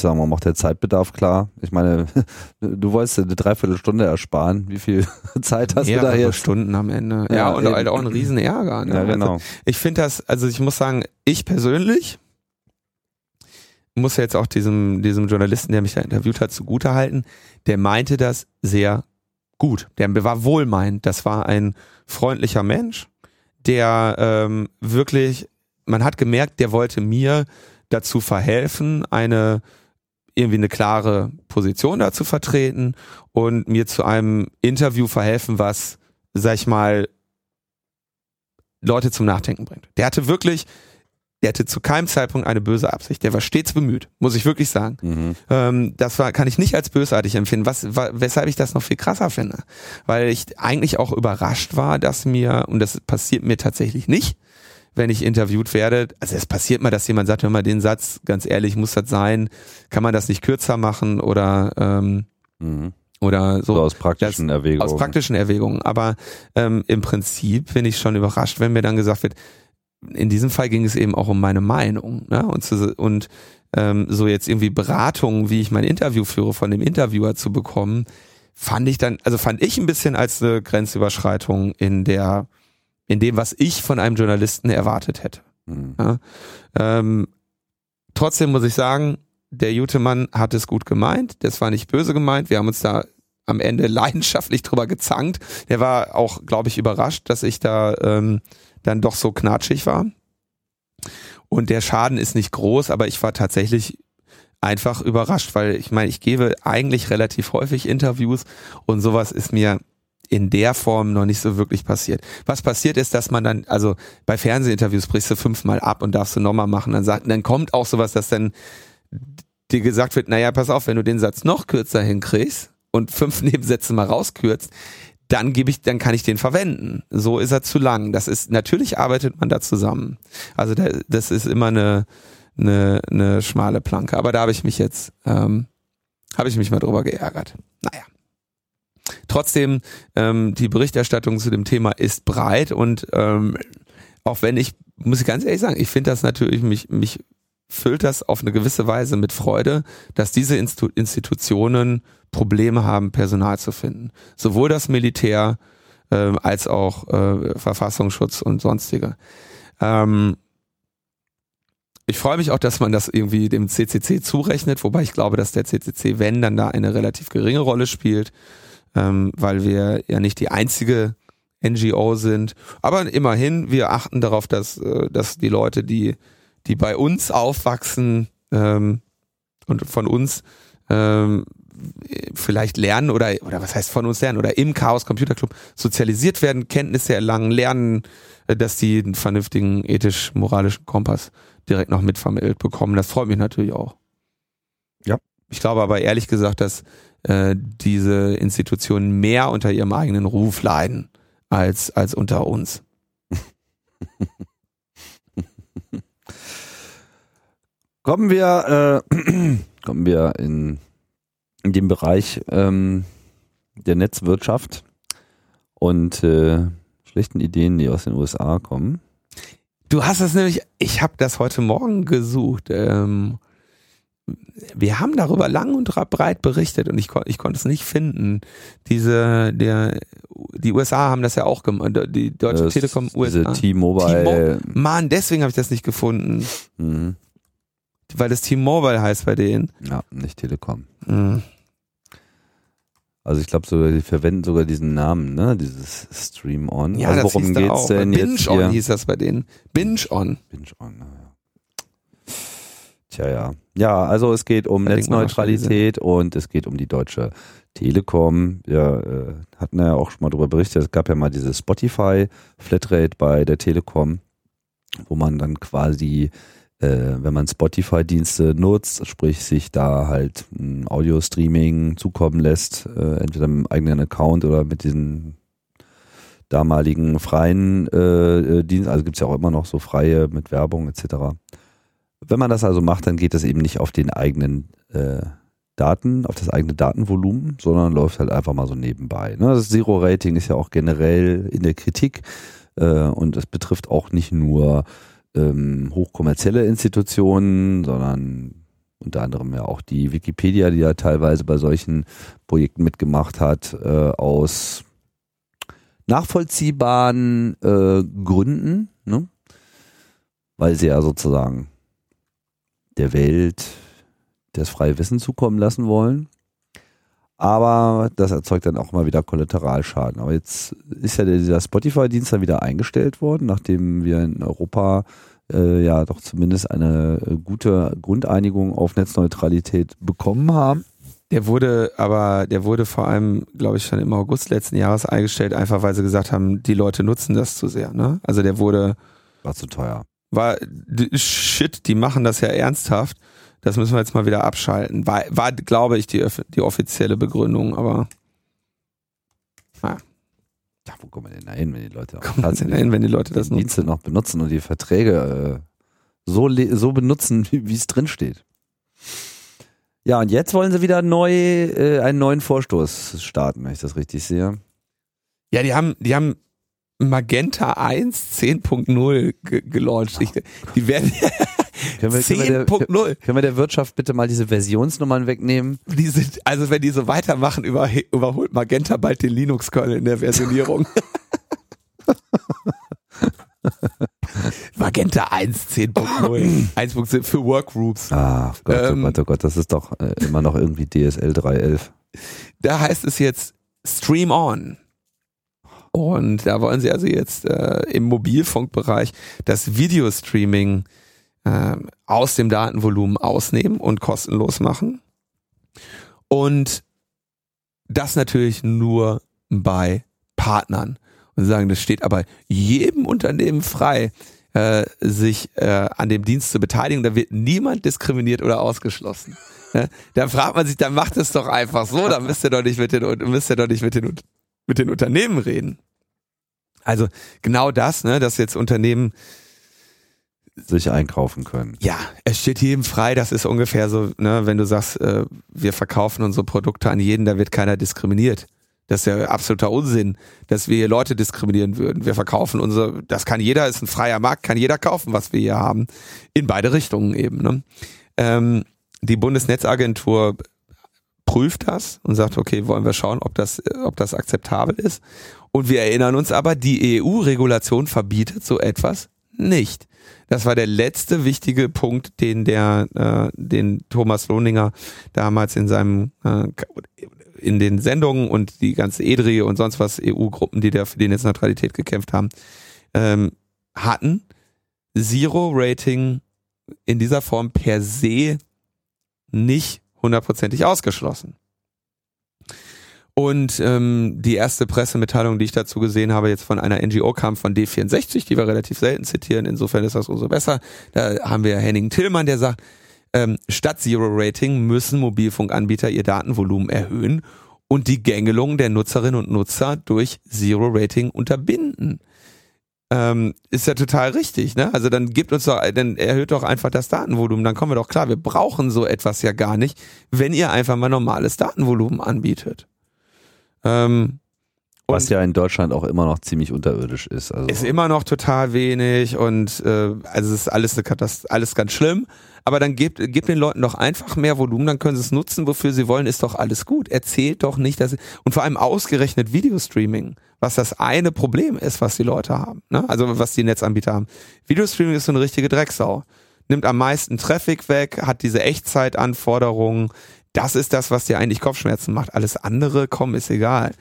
sagen wir mal, auch der Zeitbedarf klar. Ich meine, du wolltest eine Dreiviertelstunde ersparen. Wie viel Zeit hast Mehrere du da jetzt? Stunden am Ende. Ja, ja und halt auch ein riesen Ärger. Ne? Ja, genau. Also ich finde das, also ich muss sagen, ich persönlich muss jetzt auch diesem, diesem Journalisten, der mich da interviewt hat, zugutehalten, der meinte das sehr gut. Der war wohlmeinend. Das war ein freundlicher Mensch, der ähm, wirklich, man hat gemerkt, der wollte mir dazu verhelfen, eine irgendwie eine klare Position dazu vertreten und mir zu einem Interview verhelfen, was, sag ich mal, Leute zum Nachdenken bringt. Der hatte wirklich, der hatte zu keinem Zeitpunkt eine böse Absicht. Der war stets bemüht, muss ich wirklich sagen. Mhm. Ähm, das war, kann ich nicht als bösartig empfinden, was, weshalb ich das noch viel krasser finde. Weil ich eigentlich auch überrascht war, dass mir, und das passiert mir tatsächlich nicht, wenn ich interviewt werde. Also es passiert mal, dass jemand sagt, hör mal den Satz, ganz ehrlich, muss das sein? Kann man das nicht kürzer machen oder ähm, mhm. oder so? so aus praktischen das, Erwägungen. Aus praktischen Erwägungen. Aber ähm, im Prinzip bin ich schon überrascht, wenn mir dann gesagt wird, in diesem Fall ging es eben auch um meine Meinung. Ne? Und, zu, und ähm, so jetzt irgendwie Beratungen, wie ich mein Interview führe, von dem Interviewer zu bekommen, fand ich dann, also fand ich ein bisschen als eine Grenzüberschreitung in der, in dem, was ich von einem Journalisten erwartet hätte. Mhm. Ja? Ähm, trotzdem muss ich sagen, der Jutemann hat es gut gemeint. Das war nicht böse gemeint. Wir haben uns da am Ende leidenschaftlich drüber gezankt. Der war auch, glaube ich, überrascht, dass ich da ähm, dann doch so knatschig war. Und der Schaden ist nicht groß, aber ich war tatsächlich einfach überrascht, weil ich meine, ich gebe eigentlich relativ häufig Interviews und sowas ist mir in der Form noch nicht so wirklich passiert. Was passiert ist, dass man dann, also bei Fernsehinterviews brichst du fünfmal ab und darfst du nochmal machen, dann sagt, dann kommt auch sowas, dass dann dir gesagt wird, naja, pass auf, wenn du den Satz noch kürzer hinkriegst und fünf Nebensätze mal rauskürzt, dann gebe ich, dann kann ich den verwenden. So ist er zu lang. Das ist, natürlich arbeitet man da zusammen. Also da, das ist immer eine, eine, eine schmale Planke. Aber da habe ich mich jetzt, ähm, habe ich mich mal drüber geärgert. Naja. Trotzdem, ähm, die Berichterstattung zu dem Thema ist breit und ähm, auch wenn ich, muss ich ganz ehrlich sagen, ich finde das natürlich, mich, mich füllt das auf eine gewisse Weise mit Freude, dass diese Institu Institutionen Probleme haben, Personal zu finden. Sowohl das Militär äh, als auch äh, Verfassungsschutz und sonstige. Ähm, ich freue mich auch, dass man das irgendwie dem CCC zurechnet, wobei ich glaube, dass der CCC, wenn, dann da eine relativ geringe Rolle spielt, ähm, weil wir ja nicht die einzige NGO sind. Aber immerhin, wir achten darauf, dass, äh, dass die Leute, die die bei uns aufwachsen ähm, und von uns ähm, vielleicht lernen oder oder was heißt von uns lernen oder im Chaos Computer Club sozialisiert werden, Kenntnisse erlangen, lernen, äh, dass die einen vernünftigen ethisch-moralischen Kompass direkt noch mitvermittelt bekommen. Das freut mich natürlich auch. Ja. Ich glaube aber ehrlich gesagt, dass äh, diese Institutionen mehr unter ihrem eigenen Ruf leiden als als unter uns. Kommen wir, äh, kommen wir in, in den Bereich ähm, der Netzwirtschaft und äh, schlechten Ideen, die aus den USA kommen. Du hast es nämlich, ich habe das heute Morgen gesucht. Ähm, wir haben darüber lang und breit berichtet und ich, ich konnte es nicht finden. Diese, der, die USA haben das ja auch gemacht, die Deutsche das, Telekom USA. T-Mobile. Mann, deswegen habe ich das nicht gefunden. Mhm weil das T-Mobile heißt bei denen. Ja, nicht Telekom. Mhm. Also ich glaube sogar, die verwenden sogar diesen Namen, ne? Dieses Stream On. Ja, also das worum geht's auch. denn Binge jetzt? Binge On hieß das bei denen. Binge On. Binge On, naja. Tja, ja. Ja, also es geht um da Netzneutralität und es geht um die deutsche Telekom. Wir äh, hatten ja auch schon mal darüber berichtet, es gab ja mal diese Spotify Flatrate bei der Telekom, wo man dann quasi äh, wenn man Spotify-Dienste nutzt, sprich sich da halt ein Audio-Streaming zukommen lässt, äh, entweder mit einem eigenen Account oder mit diesen damaligen freien äh, äh Diensten, also gibt es ja auch immer noch so freie mit Werbung etc. Wenn man das also macht, dann geht das eben nicht auf den eigenen äh, Daten, auf das eigene Datenvolumen, sondern läuft halt einfach mal so nebenbei. Ne? Das Zero-Rating ist ja auch generell in der Kritik äh, und es betrifft auch nicht nur ähm, hochkommerzielle Institutionen, sondern unter anderem ja auch die Wikipedia, die ja teilweise bei solchen Projekten mitgemacht hat, äh, aus nachvollziehbaren äh, Gründen, ne? weil sie ja sozusagen der Welt das freie Wissen zukommen lassen wollen. Aber das erzeugt dann auch mal wieder Kollateralschaden. Aber jetzt ist ja dieser Spotify-Dienst dann wieder eingestellt worden, nachdem wir in Europa äh, ja doch zumindest eine äh, gute Grundeinigung auf Netzneutralität bekommen haben. Der wurde aber, der wurde vor allem, glaube ich, schon im August letzten Jahres eingestellt, einfach weil sie gesagt haben, die Leute nutzen das zu sehr. Ne? Also der wurde. War zu teuer. War, shit, die machen das ja ernsthaft das müssen wir jetzt mal wieder abschalten. War, war glaube ich, die, die offizielle Begründung, aber naja. Ja, wo kommen wir denn da hin, wenn die Leute auch denn hin, wenn die Leute das? Dienste noch benutzen und die Verträge äh, so, so benutzen, wie es drin steht. Ja, und jetzt wollen sie wieder neu äh, einen neuen Vorstoß starten, wenn ich das richtig sehe. Ja, die haben, die haben Magenta 1 10.0 ge gelauncht. Ich, die werden 10.0. Können wir der Wirtschaft bitte mal diese Versionsnummern wegnehmen? Die sind, also wenn die so weitermachen, über, überholt Magenta bald den Linux-Kernel in der Versionierung. Magenta 1, 10.0. 1.0 für Workgroups. Ah, Gott, oh ähm, oh Gott, oh Gott, das ist doch äh, immer noch irgendwie DSL 3.11. Da heißt es jetzt Stream On. Und da wollen sie also jetzt äh, im Mobilfunkbereich das Videostreaming äh, aus dem Datenvolumen ausnehmen und kostenlos machen. Und das natürlich nur bei Partnern. Und sagen, das steht aber jedem Unternehmen frei, äh, sich äh, an dem Dienst zu beteiligen. Da wird niemand diskriminiert oder ausgeschlossen. Ne? Da fragt man sich, dann macht es doch einfach so, dann müsst ihr doch nicht mit den, müsst ihr doch nicht mit den, mit den Unternehmen reden. Also genau das, ne, dass jetzt Unternehmen sich einkaufen können. Ja, es steht jedem frei, das ist ungefähr so, ne, wenn du sagst, äh, wir verkaufen unsere Produkte an jeden, da wird keiner diskriminiert. Das ist ja absoluter Unsinn, dass wir hier Leute diskriminieren würden. Wir verkaufen unsere, das kann jeder, ist ein freier Markt, kann jeder kaufen, was wir hier haben. In beide Richtungen eben. Ne? Ähm, die Bundesnetzagentur prüft das und sagt, okay, wollen wir schauen, ob das, ob das akzeptabel ist. Und wir erinnern uns aber, die EU-Regulation verbietet so etwas nicht. Das war der letzte wichtige Punkt, den der, äh, den Thomas Lohninger damals in seinem äh, in den Sendungen und die ganze EDRI und sonst was EU-Gruppen, die da für die Netzneutralität gekämpft haben, ähm, hatten. Zero-Rating in dieser Form per se nicht hundertprozentig ausgeschlossen. Und ähm, die erste Pressemitteilung, die ich dazu gesehen habe, jetzt von einer NGO kam von D64, die wir relativ selten zitieren, insofern ist das umso besser. Da haben wir Henning Tillmann, der sagt, ähm, statt Zero Rating müssen Mobilfunkanbieter ihr Datenvolumen erhöhen und die Gängelung der Nutzerinnen und Nutzer durch Zero Rating unterbinden. Ähm, ist ja total richtig, ne? Also dann gibt uns doch, dann erhöht doch einfach das Datenvolumen, dann kommen wir doch klar, wir brauchen so etwas ja gar nicht, wenn ihr einfach mal normales Datenvolumen anbietet. Ähm, was ja in Deutschland auch immer noch ziemlich unterirdisch ist. Also. Ist immer noch total wenig und äh, also es ist alles, eine alles ganz schlimm. Aber dann gebt, gebt den Leuten doch einfach mehr Volumen, dann können sie es nutzen, wofür sie wollen, ist doch alles gut. Erzählt doch nicht, dass sie, und vor allem ausgerechnet Videostreaming, was das eine Problem ist, was die Leute haben, ne? also was die Netzanbieter haben. Videostreaming ist so eine richtige Drecksau. Nimmt am meisten Traffic weg, hat diese Echtzeitanforderungen. Das ist das, was dir eigentlich Kopfschmerzen macht. Alles andere, komm, ist egal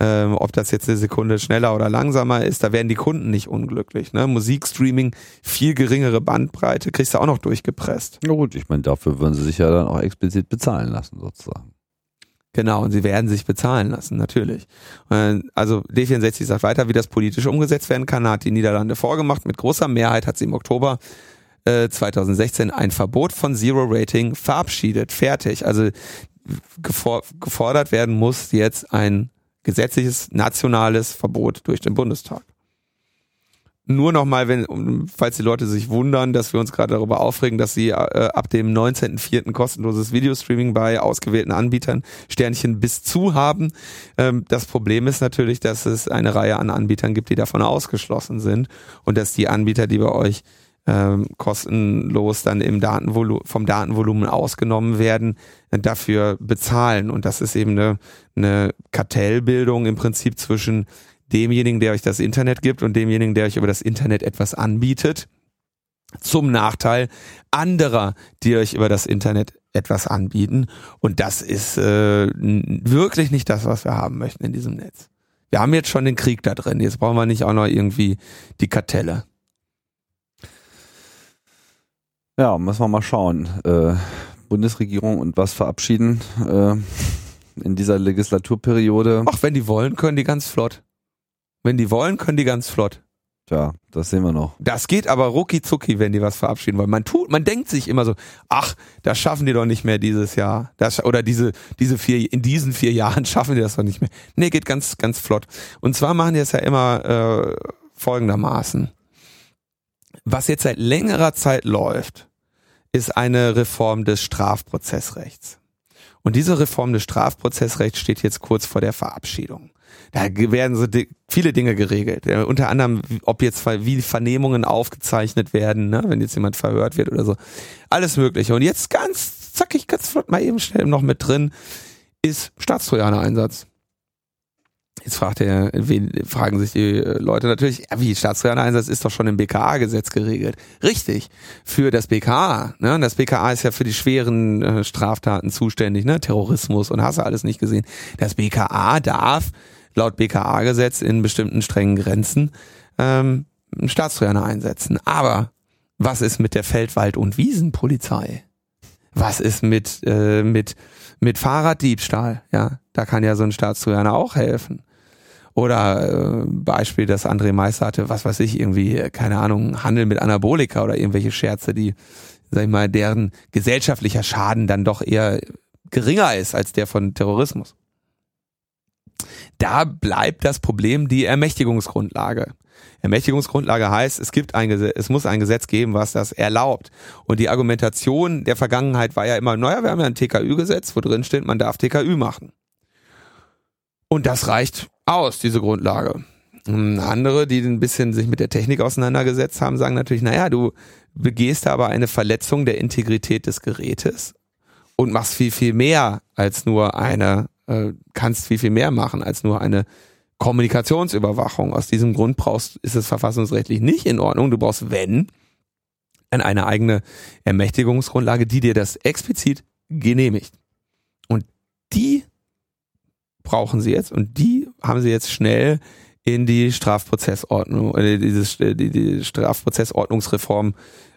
ähm, ob das jetzt eine Sekunde schneller oder langsamer ist, da werden die Kunden nicht unglücklich. Ne? Musikstreaming, viel geringere Bandbreite, kriegst du auch noch durchgepresst. Na gut, ich meine, dafür würden sie sich ja dann auch explizit bezahlen lassen, sozusagen. Genau, und sie werden sich bezahlen lassen, natürlich. Äh, also D64 sagt weiter, wie das politisch umgesetzt werden kann, hat die Niederlande vorgemacht. Mit großer Mehrheit hat sie im Oktober 2016 äh, ein Verbot von Zero Rating verabschiedet. Fertig. Also gefordert werden muss jetzt ein gesetzliches nationales Verbot durch den Bundestag. Nur nochmal, wenn, falls die Leute sich wundern, dass wir uns gerade darüber aufregen, dass sie äh, ab dem 19.04. kostenloses Videostreaming bei ausgewählten Anbietern Sternchen bis zu haben. Ähm, das Problem ist natürlich, dass es eine Reihe an Anbietern gibt, die davon ausgeschlossen sind und dass die Anbieter, die bei euch ähm, kostenlos dann im Datenvolu vom Datenvolumen ausgenommen werden, äh, dafür bezahlen. Und das ist eben eine, eine Kartellbildung im Prinzip zwischen demjenigen, der euch das Internet gibt und demjenigen, der euch über das Internet etwas anbietet, zum Nachteil anderer, die euch über das Internet etwas anbieten. Und das ist äh, wirklich nicht das, was wir haben möchten in diesem Netz. Wir haben jetzt schon den Krieg da drin. Jetzt brauchen wir nicht auch noch irgendwie die Kartelle. Ja, müssen wir mal schauen. Äh, Bundesregierung und was verabschieden äh, in dieser Legislaturperiode. Ach, wenn die wollen, können die ganz flott. Wenn die wollen, können die ganz flott. Tja, das sehen wir noch. Das geht aber rucki zucki, wenn die was verabschieden wollen. Man tut, man denkt sich immer so, ach, das schaffen die doch nicht mehr dieses Jahr. Das, oder diese, diese vier, in diesen vier Jahren schaffen die das doch nicht mehr. Nee, geht ganz, ganz flott. Und zwar machen die es ja immer äh, folgendermaßen. Was jetzt seit längerer Zeit läuft, ist eine Reform des Strafprozessrechts. Und diese Reform des Strafprozessrechts steht jetzt kurz vor der Verabschiedung. Da werden so viele Dinge geregelt. Ja, unter anderem, ob jetzt wie Vernehmungen aufgezeichnet werden, ne, wenn jetzt jemand verhört wird oder so. Alles Mögliche. Und jetzt ganz zackig, ganz flott mal eben schnell noch mit drin ist Staatstrojaner-Einsatz. Jetzt fragt er, fragen sich die äh, Leute natürlich, ja, wie Staatstrojaner-Einsatz ist doch schon im BKA-Gesetz geregelt. Richtig, für das BKA. Ne? Das BKA ist ja für die schweren äh, Straftaten zuständig, ne? Terrorismus und hast du alles nicht gesehen. Das BKA darf laut BKA-Gesetz in bestimmten strengen Grenzen ähm, Staatstrojaner einsetzen. Aber was ist mit der Feldwald- und Wiesenpolizei? Was ist mit, äh, mit, mit Fahrraddiebstahl? Ja, da kann ja so ein Staatstrojaner auch helfen. Oder äh, Beispiel, dass André Meister hatte, was weiß ich, irgendwie, keine Ahnung, Handel mit Anabolika oder irgendwelche Scherze, die, sag ich mal, deren gesellschaftlicher Schaden dann doch eher geringer ist als der von Terrorismus. Da bleibt das Problem die Ermächtigungsgrundlage. Ermächtigungsgrundlage heißt, es gibt ein Gesetz, es muss ein Gesetz geben, was das erlaubt. Und die Argumentation der Vergangenheit war ja immer, naja, wir haben ja ein TKÜ-Gesetz, wo drin steht, man darf TKÜ machen. Und das reicht aus, diese Grundlage. Andere, die ein bisschen sich mit der Technik auseinandergesetzt haben, sagen natürlich, naja, du begehst aber eine Verletzung der Integrität des Gerätes und machst viel, viel mehr als nur eine, äh, kannst viel, viel mehr machen als nur eine Kommunikationsüberwachung. Aus diesem Grund brauchst, ist es verfassungsrechtlich nicht in Ordnung. Du brauchst, wenn, eine eigene Ermächtigungsgrundlage, die dir das explizit genehmigt. Und die brauchen sie jetzt und die haben sie jetzt schnell in die Strafprozessordnung, äh, dieses, äh, die, die Strafprozessordnungsreform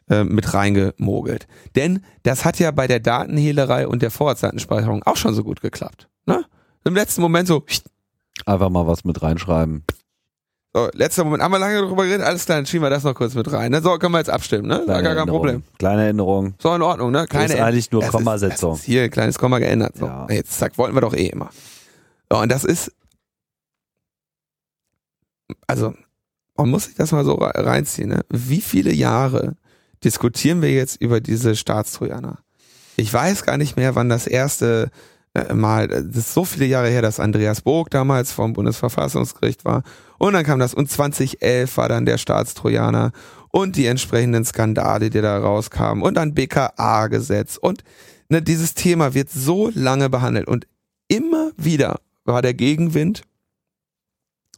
äh, mit reingemogelt. Denn das hat ja bei der Datenhehlerei und der Vorratsdatenspeicherung auch schon so gut geklappt. Ne? Im letzten Moment so, Einfach mal was mit reinschreiben. So, letzter Moment, haben wir lange darüber geredet, alles klar, dann schieben wir das noch kurz mit rein. Ne? So, können wir jetzt abstimmen, ne? Kleine gar kein Problem. Kleine Änderung. So, in Ordnung, ne? Keine ist eigentlich nur Kommasetzung. hier, kleines Komma geändert. So, ja. jetzt zack, wollten wir doch eh immer. So, und das ist, also, man muss sich das mal so reinziehen, ne? Wie viele Jahre diskutieren wir jetzt über diese Staatstrojaner? Ich weiß gar nicht mehr, wann das erste mal, das ist so viele Jahre her, dass Andreas Bog damals vom Bundesverfassungsgericht war. Und dann kam das, und 2011 war dann der Staatstrojaner und die entsprechenden Skandale, die da rauskamen. Und dann BKA-Gesetz und ne, dieses Thema wird so lange behandelt. Und immer wieder war der Gegenwind.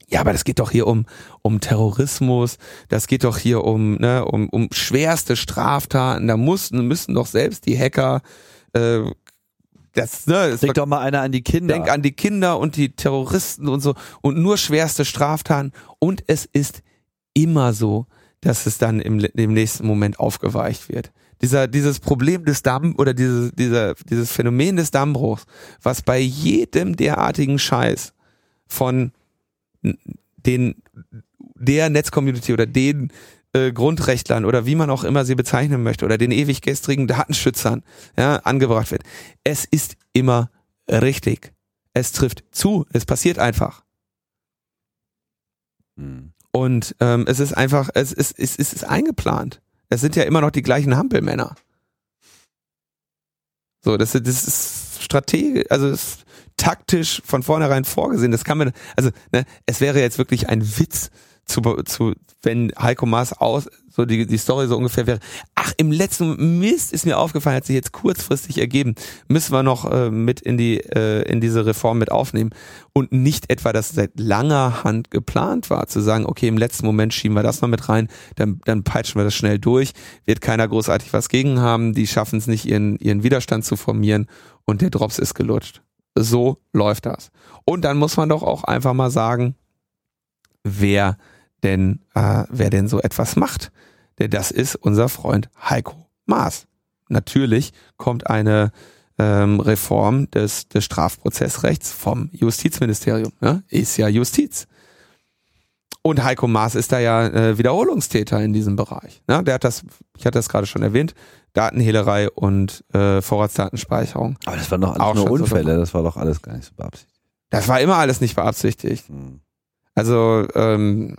Ja, aber das geht doch hier um, um Terrorismus, das geht doch hier um, ne, um, um schwerste Straftaten, da mussten, müssen doch selbst die Hacker äh, das, ne, Denk doch mal einer an die Kinder. Denk an die Kinder und die Terroristen und so und nur schwerste Straftaten. Und es ist immer so, dass es dann im, im nächsten Moment aufgeweicht wird. Dieser, dieses Problem des Damm oder dieses, dieser, dieses Phänomen des Dammbruchs, was bei jedem derartigen Scheiß von den, der Netzcommunity oder den äh, Grundrechtlern oder wie man auch immer sie bezeichnen möchte oder den ewig gestrigen Datenschützern ja, angebracht wird. Es ist immer richtig. Es trifft zu. Es passiert einfach. Hm. Und ähm, es ist einfach, es ist, es, ist, es ist eingeplant. Es sind ja immer noch die gleichen Hampelmänner. So, das, das ist strategisch, also ist taktisch von vornherein vorgesehen. Das kann man, also ne, es wäre jetzt wirklich ein Witz, zu, zu wenn Heiko Maas aus, so die, die Story so ungefähr wäre, ach, im letzten Mist ist mir aufgefallen, hat sich jetzt kurzfristig ergeben, müssen wir noch äh, mit in die, äh, in diese Reform mit aufnehmen. Und nicht etwa, dass seit langer Hand geplant war, zu sagen, okay, im letzten Moment schieben wir das noch mit rein, dann, dann peitschen wir das schnell durch, wird keiner großartig was gegen haben, die schaffen es nicht, ihren, ihren Widerstand zu formieren. Und der Drops ist gelutscht. So läuft das. Und dann muss man doch auch einfach mal sagen, wer denn, äh, wer denn so etwas macht. Denn das ist unser Freund Heiko Maas. Natürlich kommt eine ähm, Reform des, des Strafprozessrechts vom Justizministerium. Ne? Ist ja Justiz. Und Heiko Maas ist da ja äh, Wiederholungstäter in diesem Bereich. Ne? Der hat das, ich hatte das gerade schon erwähnt, Datenhehlerei und äh, Vorratsdatenspeicherung. Aber das waren doch alles auch nur Unfälle, so das war doch alles gar nicht so beabsichtigt. Das war immer alles nicht beabsichtigt. Hm. Also ähm,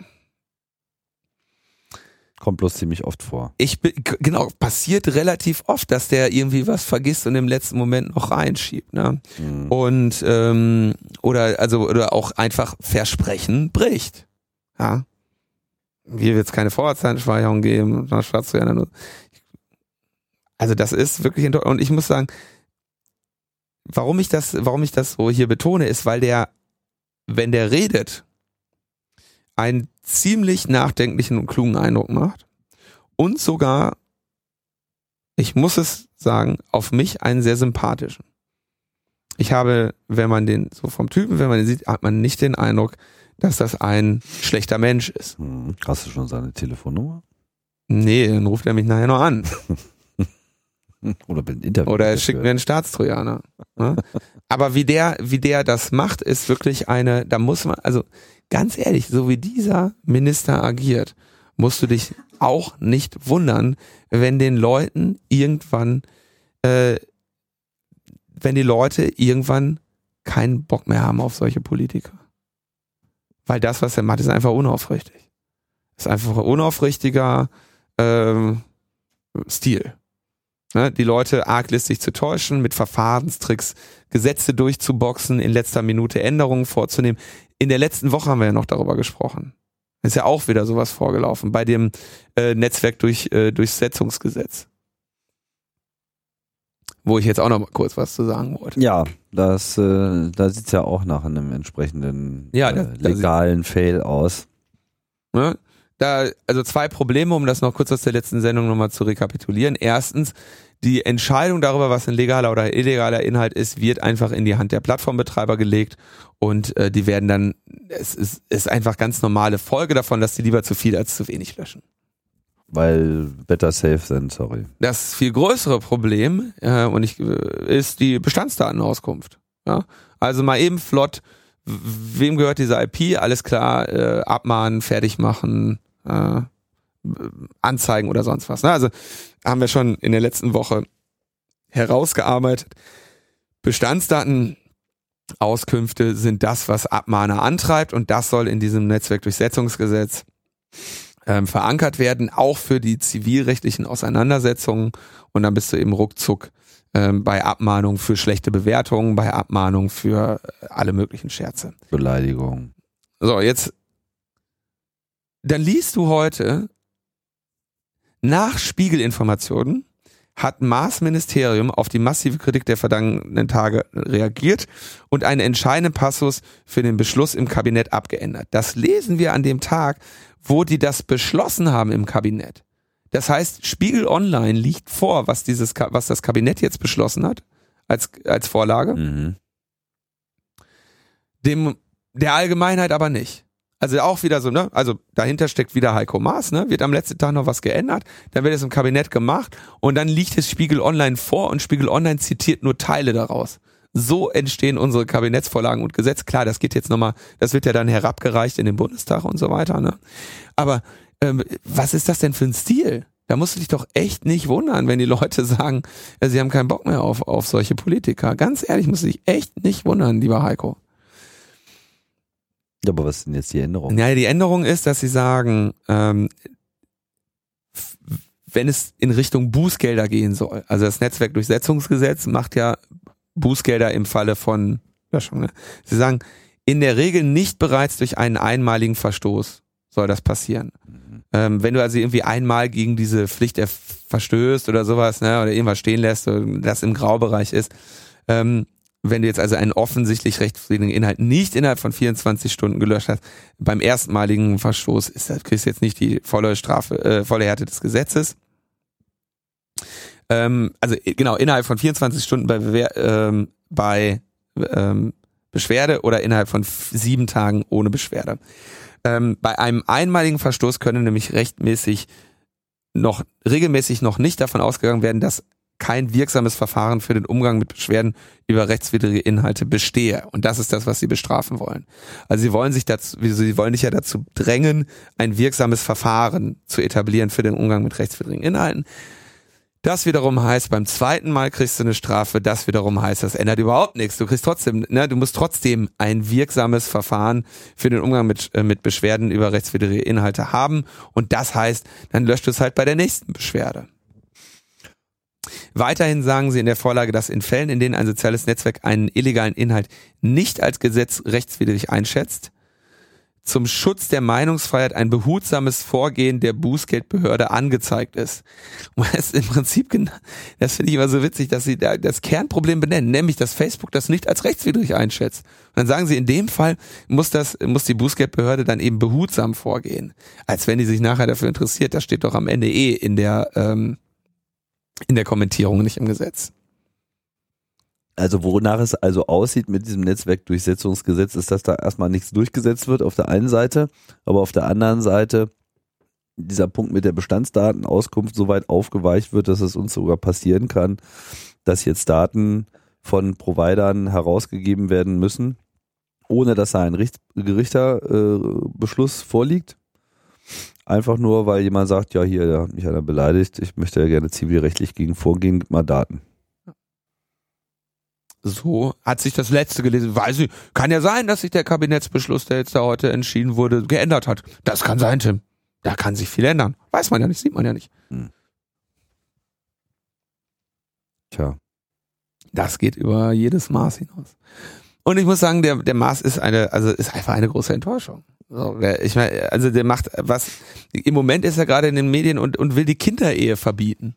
kommt bloß ziemlich oft vor. Ich bin, genau, passiert relativ oft, dass der irgendwie was vergisst und im letzten Moment noch reinschiebt, ne? Mhm. Und ähm, oder also oder auch einfach Versprechen bricht. Ja. Hier wird es keine Vorratsdatenspeicherung geben, dann schwarz nur. Also das ist wirklich und ich muss sagen, warum ich das, warum ich das so hier betone, ist, weil der, wenn der redet, einen ziemlich nachdenklichen und klugen Eindruck macht und sogar, ich muss es sagen, auf mich einen sehr sympathischen. Ich habe, wenn man den so vom Typen, wenn man den sieht, hat man nicht den Eindruck, dass das ein schlechter Mensch ist. Hm, hast du schon seine Telefonnummer? Nee, dann ruft er mich nachher noch an. Oder bin Interview. Oder er schickt mir einen Staatstrojaner. Ne? Aber wie der, wie der das macht, ist wirklich eine, da muss man, also ganz ehrlich, so wie dieser Minister agiert, musst du dich auch nicht wundern, wenn den Leuten irgendwann, äh, wenn die Leute irgendwann keinen Bock mehr haben auf solche Politiker. Weil das, was er macht, ist einfach unaufrichtig. Ist einfach unaufrichtiger ähm, Stil. Ne, die Leute arglistig zu täuschen, mit Verfahrenstricks Gesetze durchzuboxen, in letzter Minute Änderungen vorzunehmen. In der letzten Woche haben wir ja noch darüber gesprochen. Ist ja auch wieder sowas vorgelaufen bei dem äh, Netzwerk durch äh, Durchsetzungsgesetz. Wo ich jetzt auch noch mal kurz was zu sagen wollte. Ja, das, äh, da sieht's ja auch nach einem entsprechenden ja, äh, legalen Fail aus. Ne? Da, also zwei Probleme, um das noch kurz aus der letzten Sendung nochmal zu rekapitulieren. Erstens, die Entscheidung darüber, was ein legaler oder illegaler Inhalt ist, wird einfach in die Hand der Plattformbetreiber gelegt und äh, die werden dann, es ist, ist einfach ganz normale Folge davon, dass die lieber zu viel als zu wenig löschen. Weil better safe sind, sorry. Das viel größere Problem äh, und ich, äh, ist die Bestandsdatenauskunft. Ja? Also mal eben flott, wem gehört diese IP? Alles klar, äh, abmahnen, fertig machen, äh, Anzeigen oder sonst was. Ne? Also haben wir schon in der letzten Woche herausgearbeitet. Bestandsdatenauskünfte sind das, was Abmahner antreibt und das soll in diesem Netzwerkdurchsetzungsgesetz ähm, verankert werden, auch für die zivilrechtlichen Auseinandersetzungen und dann bist du eben ruckzuck ähm, bei Abmahnung für schlechte Bewertungen, bei Abmahnung für äh, alle möglichen Scherze. Beleidigung. So, jetzt dann liest du heute nach Spiegelinformationen hat Maas Ministerium auf die massive Kritik der vergangenen Tage reagiert und einen entscheidenden Passus für den Beschluss im Kabinett abgeändert. Das lesen wir an dem Tag, wo die das beschlossen haben im Kabinett. Das heißt, Spiegel Online liegt vor, was dieses, was das Kabinett jetzt beschlossen hat als als Vorlage. Mhm. Dem der Allgemeinheit aber nicht. Also auch wieder so, ne? Also dahinter steckt wieder Heiko Maas, ne? Wird am letzten Tag noch was geändert, dann wird es im Kabinett gemacht und dann liegt es Spiegel Online vor und Spiegel Online zitiert nur Teile daraus. So entstehen unsere Kabinettsvorlagen und Gesetze. Klar, das geht jetzt nochmal, das wird ja dann herabgereicht in den Bundestag und so weiter, ne? Aber ähm, was ist das denn für ein Stil? Da musst du dich doch echt nicht wundern, wenn die Leute sagen, äh, sie haben keinen Bock mehr auf, auf solche Politiker. Ganz ehrlich, musst du dich echt nicht wundern, lieber Heiko. Ja, aber was ist denn jetzt die Änderung? Ja, die Änderung ist, dass sie sagen, ähm, wenn es in Richtung Bußgelder gehen soll, also das Netzwerkdurchsetzungsgesetz macht ja Bußgelder im Falle von Löschung. Ne? Sie sagen, in der Regel nicht bereits durch einen einmaligen Verstoß soll das passieren. Mhm. Ähm, wenn du also irgendwie einmal gegen diese Pflicht verstößt oder sowas, ne, oder irgendwas stehen lässt, das im Graubereich ist, ähm, wenn du jetzt also einen offensichtlich rechtswidrigen Inhalt nicht innerhalb von 24 Stunden gelöscht hast, beim erstmaligen Verstoß ist, das, kriegst du jetzt nicht die volle Strafe, äh, volle Härte des Gesetzes. Ähm, also genau, innerhalb von 24 Stunden bei, Bewehr, ähm, bei ähm, Beschwerde oder innerhalb von sieben Tagen ohne Beschwerde. Ähm, bei einem einmaligen Verstoß können nämlich rechtmäßig noch regelmäßig noch nicht davon ausgegangen werden, dass kein wirksames Verfahren für den Umgang mit Beschwerden über rechtswidrige Inhalte bestehe. Und das ist das, was sie bestrafen wollen. Also sie wollen sich dazu, sie wollen dich ja dazu drängen, ein wirksames Verfahren zu etablieren für den Umgang mit rechtswidrigen Inhalten. Das wiederum heißt, beim zweiten Mal kriegst du eine Strafe. Das wiederum heißt, das ändert überhaupt nichts. Du kriegst trotzdem, ne, du musst trotzdem ein wirksames Verfahren für den Umgang mit, äh, mit Beschwerden über rechtswidrige Inhalte haben. Und das heißt, dann löscht du es halt bei der nächsten Beschwerde. Weiterhin sagen sie in der Vorlage, dass in Fällen, in denen ein soziales Netzwerk einen illegalen Inhalt nicht als Gesetz rechtswidrig einschätzt, zum Schutz der Meinungsfreiheit ein behutsames Vorgehen der Bußgeldbehörde angezeigt ist. Und das ist im Prinzip, das finde ich immer so witzig, dass sie das Kernproblem benennen, nämlich, dass Facebook das nicht als rechtswidrig einschätzt. Und dann sagen sie, in dem Fall muss das, muss die Bußgeldbehörde dann eben behutsam vorgehen. Als wenn die sich nachher dafür interessiert. Das steht doch am Ende eh in der, ähm, in der Kommentierung, nicht im Gesetz. Also wonach es also aussieht mit diesem Netzwerkdurchsetzungsgesetz, ist, dass da erstmal nichts durchgesetzt wird auf der einen Seite, aber auf der anderen Seite dieser Punkt mit der Bestandsdatenauskunft so weit aufgeweicht wird, dass es uns sogar passieren kann, dass jetzt Daten von Providern herausgegeben werden müssen, ohne dass da ein Gerichtsbeschluss äh, vorliegt. Einfach nur, weil jemand sagt, ja hier, da hat mich einer beleidigt, ich möchte ja gerne zivilrechtlich gegen vorgehen, gib mal Daten. So hat sich das letzte gelesen. Weiß ich, kann ja sein, dass sich der Kabinettsbeschluss, der jetzt da heute entschieden wurde, geändert hat. Das kann sein, Tim. Da kann sich viel ändern. Weiß man ja nicht, sieht man ja nicht. Hm. Tja. Das geht über jedes Maß hinaus. Und ich muss sagen, der, der Maß ist eine, also ist einfach eine große Enttäuschung. So, ich meine, also der macht was, im Moment ist er gerade in den Medien und, und will die Kinderehe verbieten.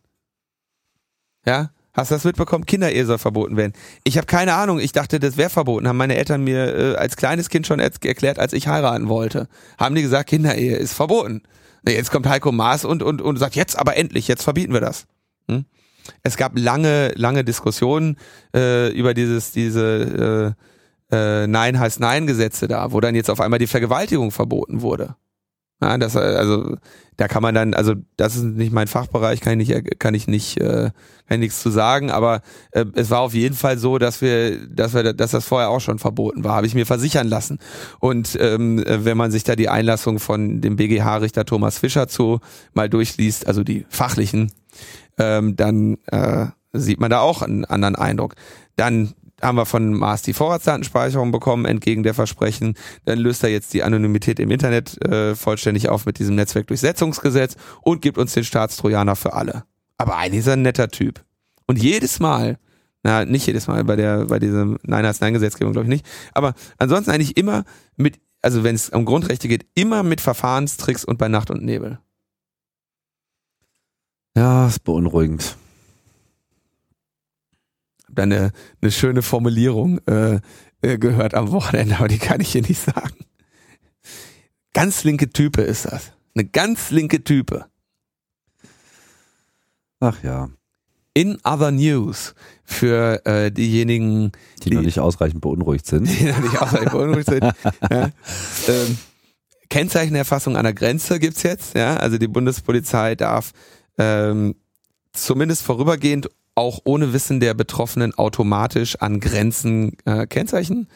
Ja, Hast du das mitbekommen? Kinderehe soll verboten werden. Ich habe keine Ahnung. Ich dachte, das wäre verboten. Haben meine Eltern mir äh, als kleines Kind schon erklärt, als ich heiraten wollte. Haben die gesagt, Kinderehe ist verboten. Jetzt kommt Heiko Maas und, und, und sagt, jetzt aber endlich, jetzt verbieten wir das. Hm? Es gab lange, lange Diskussionen äh, über dieses, diese äh, äh, Nein heißt Nein Gesetze da, wo dann jetzt auf einmal die Vergewaltigung verboten wurde. Ja, das, also da kann man dann, also das ist nicht mein Fachbereich, kann ich nicht, kann ich nicht, äh, kann ich nichts zu sagen, aber äh, es war auf jeden Fall so, dass wir, dass wir, dass das vorher auch schon verboten war, habe ich mir versichern lassen. Und ähm, wenn man sich da die Einlassung von dem BGH-Richter Thomas Fischer zu mal durchliest, also die fachlichen, ähm, dann äh, sieht man da auch einen anderen Eindruck. Dann haben wir von Mars die Vorratsdatenspeicherung bekommen, entgegen der Versprechen. Dann löst er jetzt die Anonymität im Internet äh, vollständig auf mit diesem Netzwerkdurchsetzungsgesetz und gibt uns den Staatstrojaner für alle. Aber eigentlich ist er ein netter Typ. Und jedes Mal, na, nicht jedes Mal bei der, bei diesem Nein als Nein Gesetzgebung, glaube ich nicht, aber ansonsten eigentlich immer mit, also wenn es um Grundrechte geht, immer mit Verfahrenstricks und bei Nacht und Nebel. Ja, ist beunruhigend da eine, eine schöne Formulierung äh, äh, gehört am Wochenende, aber die kann ich hier nicht sagen. Ganz linke Type ist das. Eine ganz linke Type. Ach ja. In other news für äh, diejenigen, die, die noch nicht ausreichend beunruhigt sind. Die noch nicht ausreichend beunruhigt sind. ja. ähm, Kennzeichenerfassung an der Grenze gibt's jetzt. Ja, also die Bundespolizei darf ähm, zumindest vorübergehend auch ohne Wissen der Betroffenen automatisch an Grenzen äh, Kennzeichen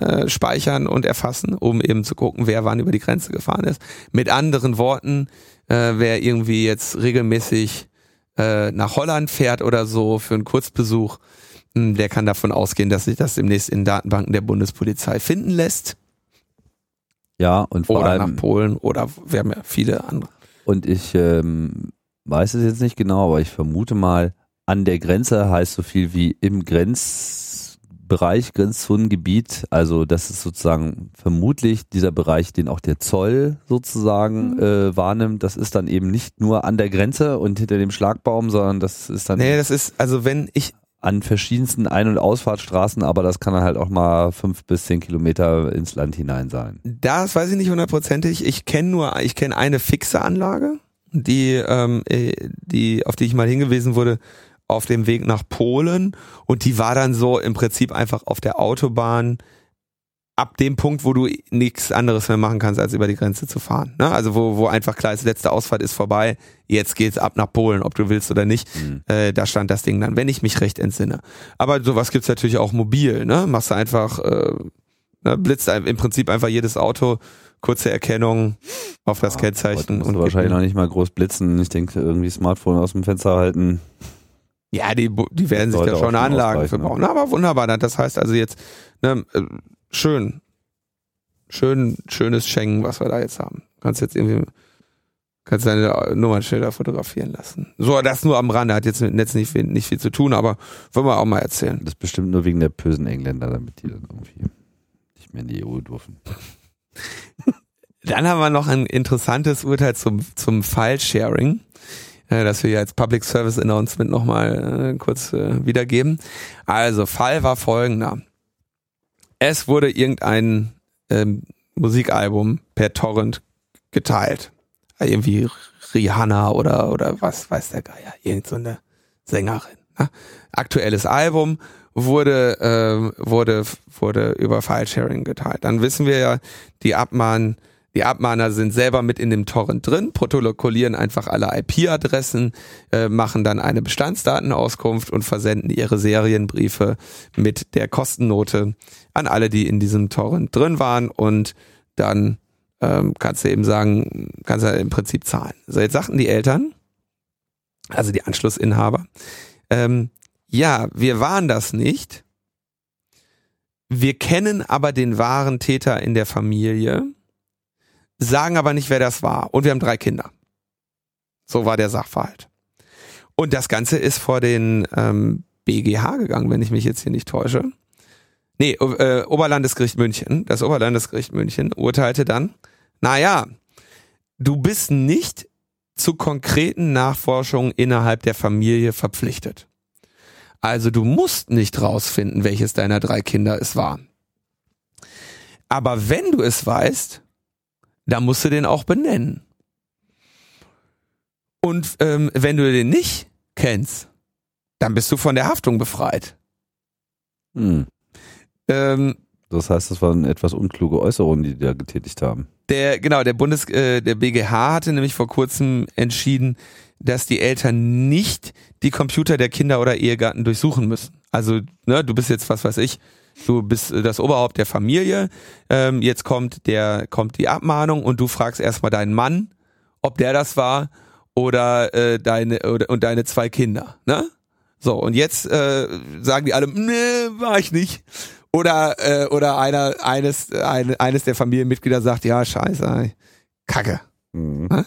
äh, speichern und erfassen, um eben zu gucken, wer wann über die Grenze gefahren ist. Mit anderen Worten, äh, wer irgendwie jetzt regelmäßig äh, nach Holland fährt oder so für einen Kurzbesuch, mh, hm, der kann davon ausgehen, dass sich das demnächst in Datenbanken der Bundespolizei finden lässt. Ja, und vor oder allem nach Polen oder wir haben ja viele andere. Und ich ähm, weiß es jetzt nicht genau, aber ich vermute mal, an der Grenze heißt so viel wie im Grenzbereich, Grenzzonengebiet. Also das ist sozusagen vermutlich dieser Bereich, den auch der Zoll sozusagen mhm. äh, wahrnimmt. Das ist dann eben nicht nur an der Grenze und hinter dem Schlagbaum, sondern das ist dann. Nee, das ist, also wenn ich an verschiedensten Ein- und Ausfahrtsstraßen, aber das kann halt auch mal fünf bis zehn Kilometer ins Land hinein sein. Das weiß ich nicht hundertprozentig. Ich kenne nur, ich kenne eine fixe Anlage, die, ähm, äh, die, auf die ich mal hingewiesen wurde, auf dem Weg nach Polen und die war dann so im Prinzip einfach auf der Autobahn ab dem Punkt, wo du nichts anderes mehr machen kannst, als über die Grenze zu fahren. Ne? Also wo, wo einfach klar ist, letzte Ausfahrt ist vorbei, jetzt geht's ab nach Polen, ob du willst oder nicht. Mhm. Äh, da stand das Ding dann, wenn ich mich recht entsinne. Aber sowas gibt's natürlich auch mobil, ne? Machst du einfach, äh, ne? blitzt im Prinzip einfach jedes Auto, kurze Erkennung auf das ja, Kennzeichen. Und wahrscheinlich noch nicht mal groß blitzen. Ich denke, irgendwie Smartphone aus dem Fenster halten. Ja, die, die werden sich da schon Anlagen für bauen. Aber wunderbar. Das heißt also jetzt, ne, äh, schön. Schön, schönes Schengen, was wir da jetzt haben. Kannst jetzt irgendwie, kannst deine Nummernschilder fotografieren lassen. So, das nur am Rande, hat jetzt mit Netz nicht viel, nicht viel zu tun, aber wollen wir auch mal erzählen. Das ist bestimmt nur wegen der bösen Engländer, damit die dann irgendwie nicht mehr in die EU dürfen. Dann haben wir noch ein interessantes Urteil zum, zum File-Sharing. Äh, das wir als Public Service Announcement nochmal äh, kurz äh, wiedergeben. Also, Fall war folgender. Es wurde irgendein ähm, Musikalbum per Torrent geteilt. Irgendwie Rihanna oder, oder was weiß der Geier, irgend so eine Sängerin. Ne? Aktuelles Album wurde, äh, wurde, wurde über File-Sharing geteilt. Dann wissen wir ja, die Abmahn, die Abmahner sind selber mit in dem Torrent drin, protokollieren einfach alle IP-Adressen, äh, machen dann eine Bestandsdatenauskunft und versenden ihre Serienbriefe mit der Kostennote an alle, die in diesem Torrent drin waren und dann ähm, kannst du eben sagen, kannst du im Prinzip zahlen. So, jetzt sagten die Eltern, also die Anschlussinhaber, ähm, ja, wir waren das nicht. Wir kennen aber den wahren Täter in der Familie sagen aber nicht, wer das war. Und wir haben drei Kinder. So war der Sachverhalt. Und das Ganze ist vor den ähm, BGH gegangen, wenn ich mich jetzt hier nicht täusche. Nee, äh, Oberlandesgericht München. Das Oberlandesgericht München urteilte dann, naja, du bist nicht zu konkreten Nachforschungen innerhalb der Familie verpflichtet. Also du musst nicht rausfinden, welches deiner drei Kinder es war. Aber wenn du es weißt, da musst du den auch benennen. Und ähm, wenn du den nicht kennst, dann bist du von der Haftung befreit. Hm. Ähm, das heißt, das waren etwas unkluge Äußerungen, die die da getätigt haben. Der genau, der Bundes, äh, der BGH hatte nämlich vor kurzem entschieden, dass die Eltern nicht die Computer der Kinder oder Ehegatten durchsuchen müssen. Also, ne, du bist jetzt, was weiß ich, du bist das Oberhaupt der Familie, ähm, jetzt kommt der, kommt die Abmahnung und du fragst erstmal deinen Mann, ob der das war oder äh, deine oder und deine zwei Kinder, ne? So, und jetzt äh, sagen die alle, nee, war ich nicht. Oder äh, oder einer eines eine, eines der Familienmitglieder sagt, ja, scheiße, Kacke. Mhm. Ne?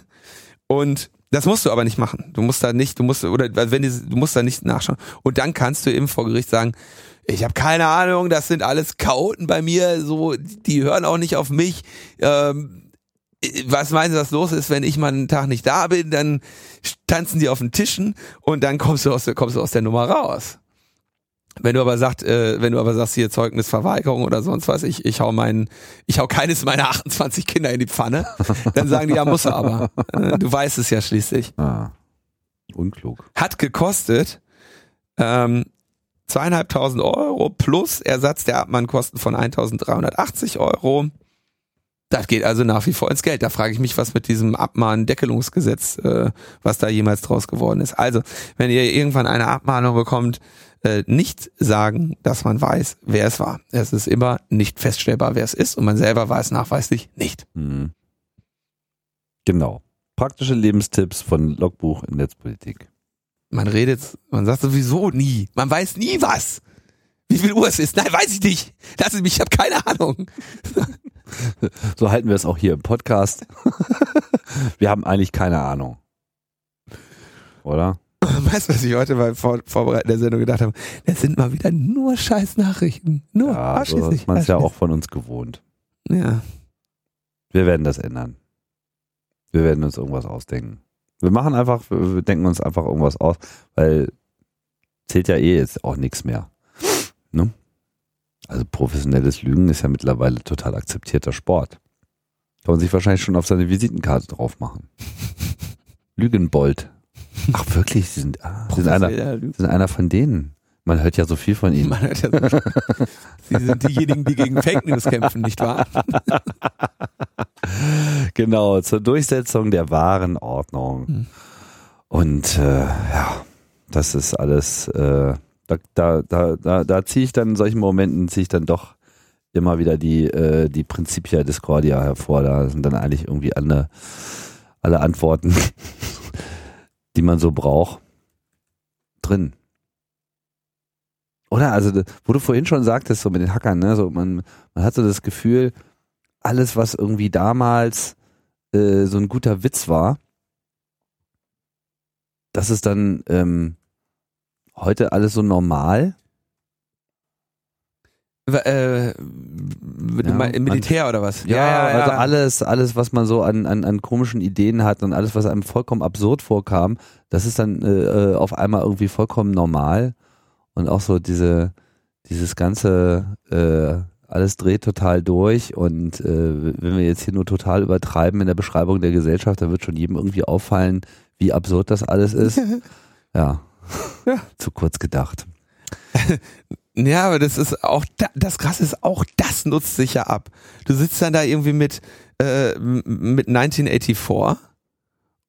Und das musst du aber nicht machen. Du musst da nicht, du musst oder wenn die, du musst da nicht nachschauen. Und dann kannst du eben vor Gericht sagen, ich habe keine Ahnung, das sind alles Chaoten bei mir, so die hören auch nicht auf mich. Ähm, was meinen Sie, was los ist, wenn ich mal einen Tag nicht da bin, dann tanzen die auf den Tischen und dann kommst du aus der, kommst du aus der Nummer raus. Wenn du aber sagst, äh, wenn du aber sagst hier Zeugnisverweigerung oder sonst was, ich, ich hau meinen, ich hau keines meiner 28 Kinder in die Pfanne, dann sagen die, ja, muss er aber. Äh, du weißt es ja schließlich. Ah, unklug. Hat gekostet, ähm, zweieinhalbtausend Euro plus Ersatz der Abmannkosten von 1380 Euro. Das geht also nach wie vor ins Geld. Da frage ich mich, was mit diesem Abmahndeckelungsgesetz, äh, was da jemals draus geworden ist. Also, wenn ihr irgendwann eine Abmahnung bekommt, äh, nicht sagen, dass man weiß, wer es war. Es ist immer nicht feststellbar, wer es ist und man selber weiß nachweislich nicht. Mhm. Genau. Praktische Lebenstipps von Logbuch in Netzpolitik. Man redet, man sagt sowieso nie. Man weiß nie was. Wie viel Uhr es ist? Nein, weiß ich nicht. Lass mich, ich habe keine Ahnung. So halten wir es auch hier im Podcast. Wir haben eigentlich keine Ahnung. Oder? Weißt du, was ich heute beim Vor Vorbereiten der Sendung gedacht habe? Das sind mal wieder nur scheiß Nachrichten. Nur ja, so ist man es ja auch von uns gewohnt. Ja. Wir werden das ändern. Wir werden uns irgendwas ausdenken. Wir machen einfach, wir denken uns einfach irgendwas aus, weil zählt ja eh jetzt auch nichts mehr. Ne? Also professionelles Lügen ist ja mittlerweile total akzeptierter Sport. Kann man sich wahrscheinlich schon auf seine Visitenkarte drauf machen. Lügenbold. Ach wirklich, sie sind, ah, sie sind, einer, sind einer von denen. Man hört ja so viel von ihnen. Man hört ja so Sie sind diejenigen, die gegen Fake News kämpfen, nicht wahr? genau, zur Durchsetzung der wahren Ordnung. Hm. Und äh, ja, das ist alles, äh, da, da, da, da, da ziehe ich dann in solchen Momenten, ziehe ich dann doch immer wieder die, äh, die Principia Discordia hervor. Da sind dann eigentlich irgendwie alle, alle Antworten, die man so braucht, drin. Oder? Also, wo du vorhin schon sagtest, so mit den Hackern, ne, so man, man hat so das Gefühl, alles, was irgendwie damals äh, so ein guter Witz war, das ist dann ähm, heute alles so normal. Äh, ja, im Militär man, oder was? Ja, ja, ja, also alles, alles, was man so an, an, an komischen Ideen hat und alles, was einem vollkommen absurd vorkam, das ist dann äh, äh auf einmal irgendwie vollkommen normal. Und auch so diese, dieses ganze, äh, alles dreht total durch und äh, wenn wir jetzt hier nur total übertreiben in der Beschreibung der Gesellschaft, dann wird schon jedem irgendwie auffallen, wie absurd das alles ist. ja. ja. Zu kurz gedacht. Ja, aber das ist auch, das krasse ist, auch das nutzt sich ja ab. Du sitzt dann da irgendwie mit, äh, mit 1984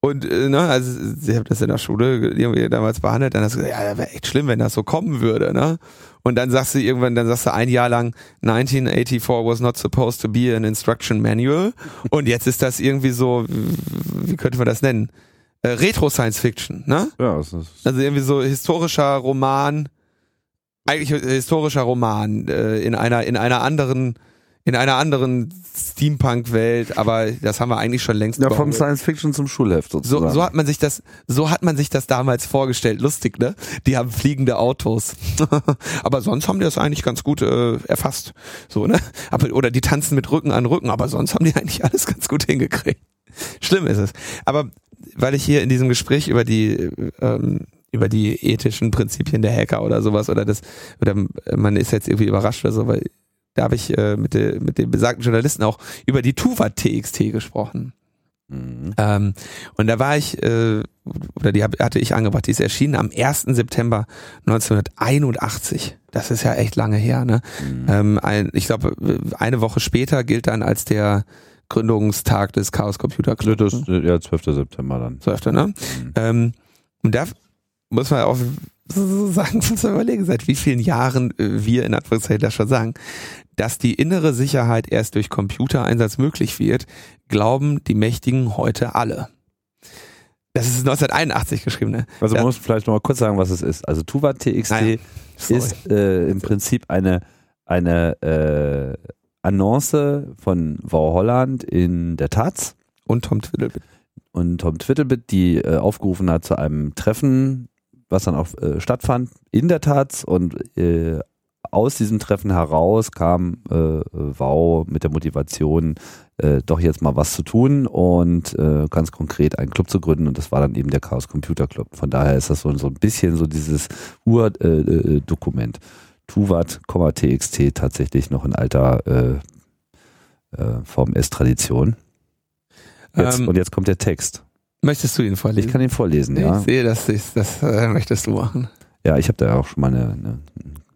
und, äh, ne, also, sie haben das in der Schule irgendwie damals behandelt, dann hast du gesagt, ja, wäre echt schlimm, wenn das so kommen würde, ne? Und dann sagst du irgendwann, dann sagst du ein Jahr lang, 1984 was not supposed to be an instruction manual. Und jetzt ist das irgendwie so, wie könnte man das nennen? Äh, Retro Science Fiction, ne? Ja, das ist also irgendwie so historischer Roman, eigentlich historischer Roman äh, in einer in einer anderen in einer anderen Steampunk-Welt, aber das haben wir eigentlich schon längst. Ja, vom Science Fiction zum Schulheft sozusagen. So, so hat man sich das, so hat man sich das damals vorgestellt. Lustig, ne? Die haben fliegende Autos, aber sonst haben die das eigentlich ganz gut äh, erfasst, so ne? Aber oder die tanzen mit Rücken an Rücken, aber sonst haben die eigentlich alles ganz gut hingekriegt. Schlimm ist es. Aber weil ich hier in diesem Gespräch über die ähm, über die ethischen Prinzipien der Hacker oder sowas oder das oder man ist jetzt irgendwie überrascht oder so, weil da habe ich äh, mit, de, mit dem besagten Journalisten auch über die Tuva TXT gesprochen. Mhm. Ähm, und da war ich, äh, oder die hab, hatte ich angebracht, die ist erschienen am 1. September 1981. Das ist ja echt lange her, ne? Mhm. Ähm, ein, ich glaube, eine Woche später gilt dann als der Gründungstag des Chaos Computer Clubs. Ne? Ja, 12. September dann. 12. ne? Mhm. Ähm, und da muss man auch sagen, muss man überlegen, seit wie vielen Jahren äh, wir in Anführungszeichen das schon sagen, dass die innere Sicherheit erst durch Computereinsatz möglich wird, glauben die Mächtigen heute alle. Das ist 1981 geschrieben, ne? Also man muss vielleicht noch mal kurz sagen, was es ist. Also Tuva TXT naja, ist äh, im Prinzip eine, eine äh, Annonce von Wow Holland in der Taz. Und Tom Twiddlebit. Und Tom Twiddlebit, die äh, aufgerufen hat zu einem Treffen was dann auch äh, stattfand, in der Tat. Und äh, aus diesem Treffen heraus kam äh, Wow mit der Motivation, äh, doch jetzt mal was zu tun und äh, ganz konkret einen Club zu gründen. Und das war dann eben der Chaos Computer Club. Von daher ist das so, so ein bisschen so dieses Ur-Dokument. Äh, äh, Tuvat, TXT tatsächlich noch in alter äh, äh. Ähm, und jetzt kommt der Text. Möchtest du ihn vorlesen? Ich kann ihn vorlesen, ja. Ich sehe, dass ich, das äh, möchtest du machen. Ja, ich habe da ja auch schon mal eine, eine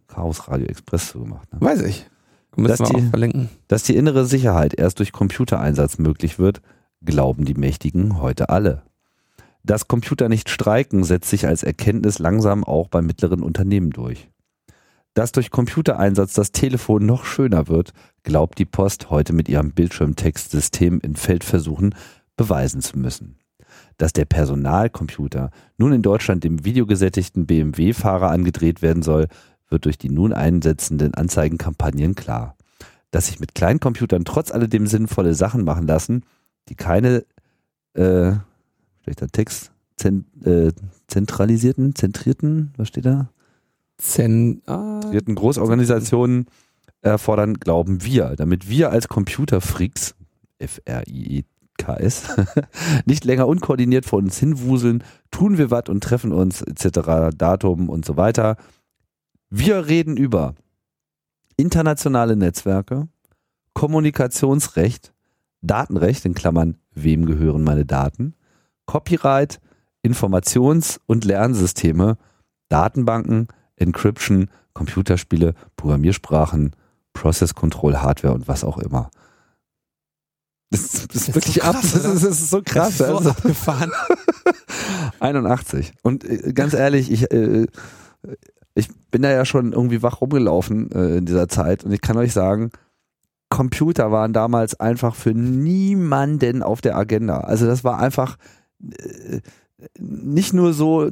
Chaos Radio Express zu gemacht. Ne? Weiß ich. Müssen dass, wir die, auch verlinken. dass die innere Sicherheit erst durch Computereinsatz möglich wird, glauben die Mächtigen heute alle. Dass Computer nicht streiken, setzt sich als Erkenntnis langsam auch bei mittleren Unternehmen durch. Dass durch Computereinsatz das Telefon noch schöner wird, glaubt die Post heute mit ihrem Bildschirmtextsystem in Feldversuchen beweisen zu müssen dass der Personalcomputer nun in Deutschland dem videogesättigten BMW-Fahrer angedreht werden soll, wird durch die nun einsetzenden Anzeigenkampagnen klar. Dass sich mit Kleincomputern trotz alledem sinnvolle Sachen machen lassen, die keine äh, schlechter Text, zent, äh, zentralisierten, zentrierten, was steht da? Zentrierten Großorganisationen erfordern, glauben wir. Damit wir als Computerfreaks, F-R-I-E KS, nicht länger unkoordiniert vor uns hinwuseln, tun wir was und treffen uns etc., Datum und so weiter. Wir reden über internationale Netzwerke, Kommunikationsrecht, Datenrecht, in Klammern, wem gehören meine Daten, Copyright, Informations- und Lernsysteme, Datenbanken, Encryption, Computerspiele, Programmiersprachen, Process Control Hardware und was auch immer. Das, das, ist wirklich so krass, ab. Das ist, das ist, so krass. Das ist so also. abgefahren. 81. Und äh, ganz ehrlich, ich, äh, ich bin da ja schon irgendwie wach rumgelaufen äh, in dieser Zeit und ich kann euch sagen, Computer waren damals einfach für niemanden auf der Agenda. Also das war einfach äh, nicht nur so,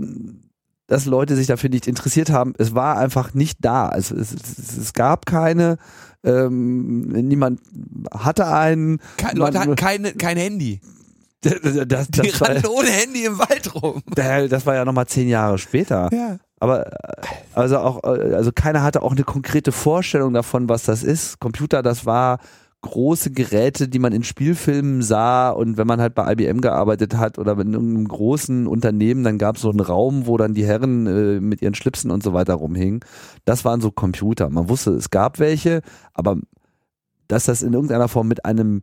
dass Leute sich dafür nicht interessiert haben. Es war einfach nicht da. Also es, es, es gab keine, ähm, niemand hatte einen. Keine, Leute hatten keine, kein Handy. Das, das, Die rannten ohne Handy im Wald rum. Das war ja nochmal zehn Jahre später. Ja. Aber also auch, also keiner hatte auch eine konkrete Vorstellung davon, was das ist. Computer, das war große Geräte, die man in Spielfilmen sah und wenn man halt bei IBM gearbeitet hat oder in irgendeinem großen Unternehmen, dann gab es so einen Raum, wo dann die Herren äh, mit ihren Schlipsen und so weiter rumhingen. Das waren so Computer. Man wusste, es gab welche, aber dass das in irgendeiner Form mit einem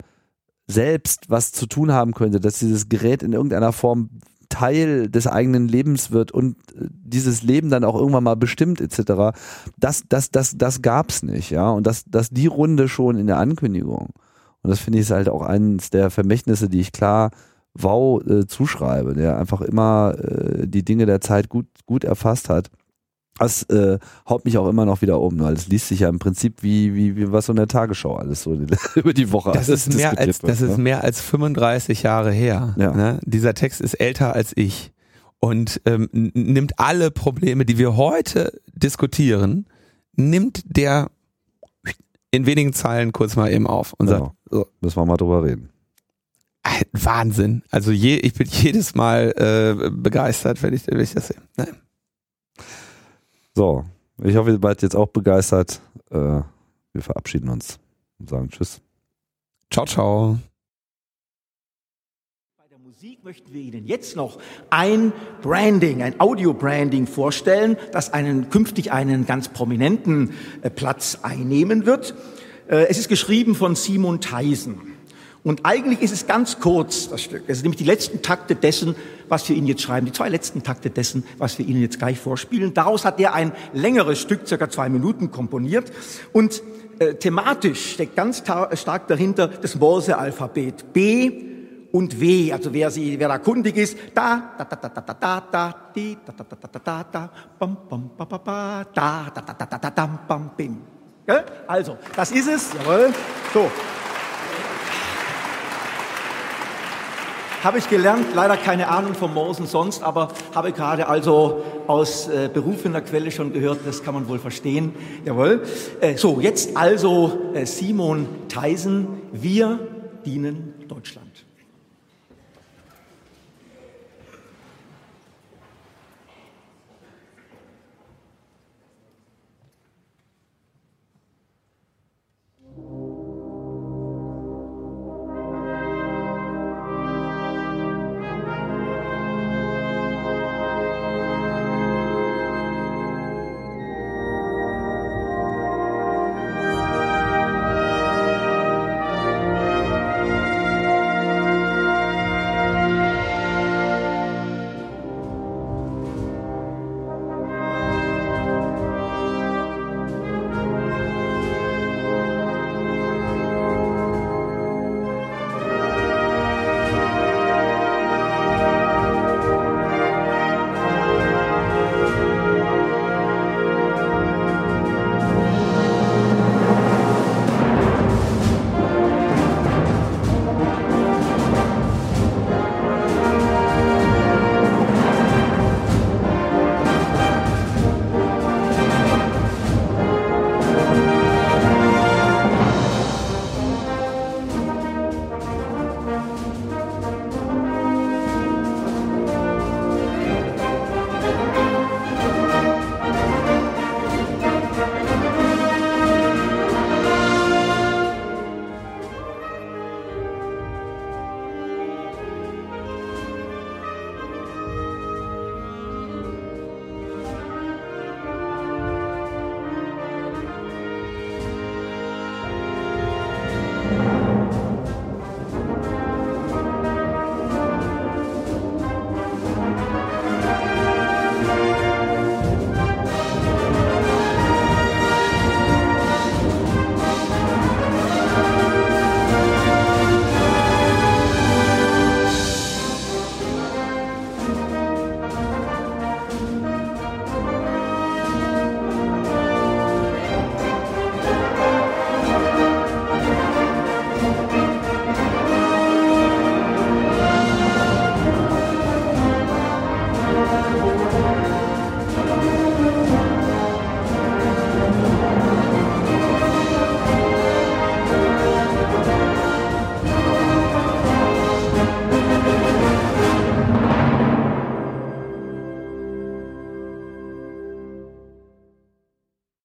selbst was zu tun haben könnte, dass dieses Gerät in irgendeiner Form Teil des eigenen Lebens wird und äh, dieses Leben dann auch irgendwann mal bestimmt etc. Das, das, das, das gab's nicht, ja. Und das, das die Runde schon in der Ankündigung. Und das finde ich ist halt auch eines der Vermächtnisse, die ich klar Wow äh, zuschreibe, der einfach immer äh, die Dinge der Zeit gut, gut erfasst hat. Das äh, haut mich auch immer noch wieder um, weil es liest sich ja im Prinzip wie, wie, wie was so in der Tagesschau alles so über die Woche. Das ist mehr als, das ist ne? mehr als 35 Jahre her. Ja. Ne? Dieser Text ist älter als ich und ähm, nimmt alle Probleme, die wir heute diskutieren, nimmt der in wenigen Zeilen kurz mal eben auf und Genau. sagt, so, Müssen wir mal drüber reden. Wahnsinn. Also je, ich bin jedes Mal äh, begeistert, wenn ich, wenn ich das sehe. Ne? So, ich hoffe, ihr seid jetzt auch begeistert. Äh, wir verabschieden uns und sagen Tschüss. Ciao, ciao. Bei der Musik möchten wir Ihnen jetzt noch ein Branding, ein Audio-Branding vorstellen, das einen, künftig einen ganz prominenten äh, Platz einnehmen wird. Äh, es ist geschrieben von Simon Theisen. Und eigentlich ist es ganz kurz, das Stück. Es ist nämlich die letzten Takte dessen, was wir Ihnen jetzt schreiben, die zwei letzten Takte dessen, was wir Ihnen jetzt gleich vorspielen. Daraus hat er ein längeres Stück, circa zwei Minuten, komponiert. Und äh, thematisch steckt ganz stark dahinter das Morse-Alphabet. B und W. Also wer sie, wer da kundig ist, da, da, da, da, da, da, da, da, di, da, da, da, da, da, da, da, bam, bam, ba, ba, ba, da, da, da, da, da, da, dam, bam, bim. Also, das ist es. Jawohl. So. Habe ich gelernt, leider keine Ahnung vom Morsen sonst, aber habe gerade also aus äh, berufener Quelle schon gehört, das kann man wohl verstehen. Jawohl. Äh, so, jetzt also äh, Simon Theisen, wir dienen.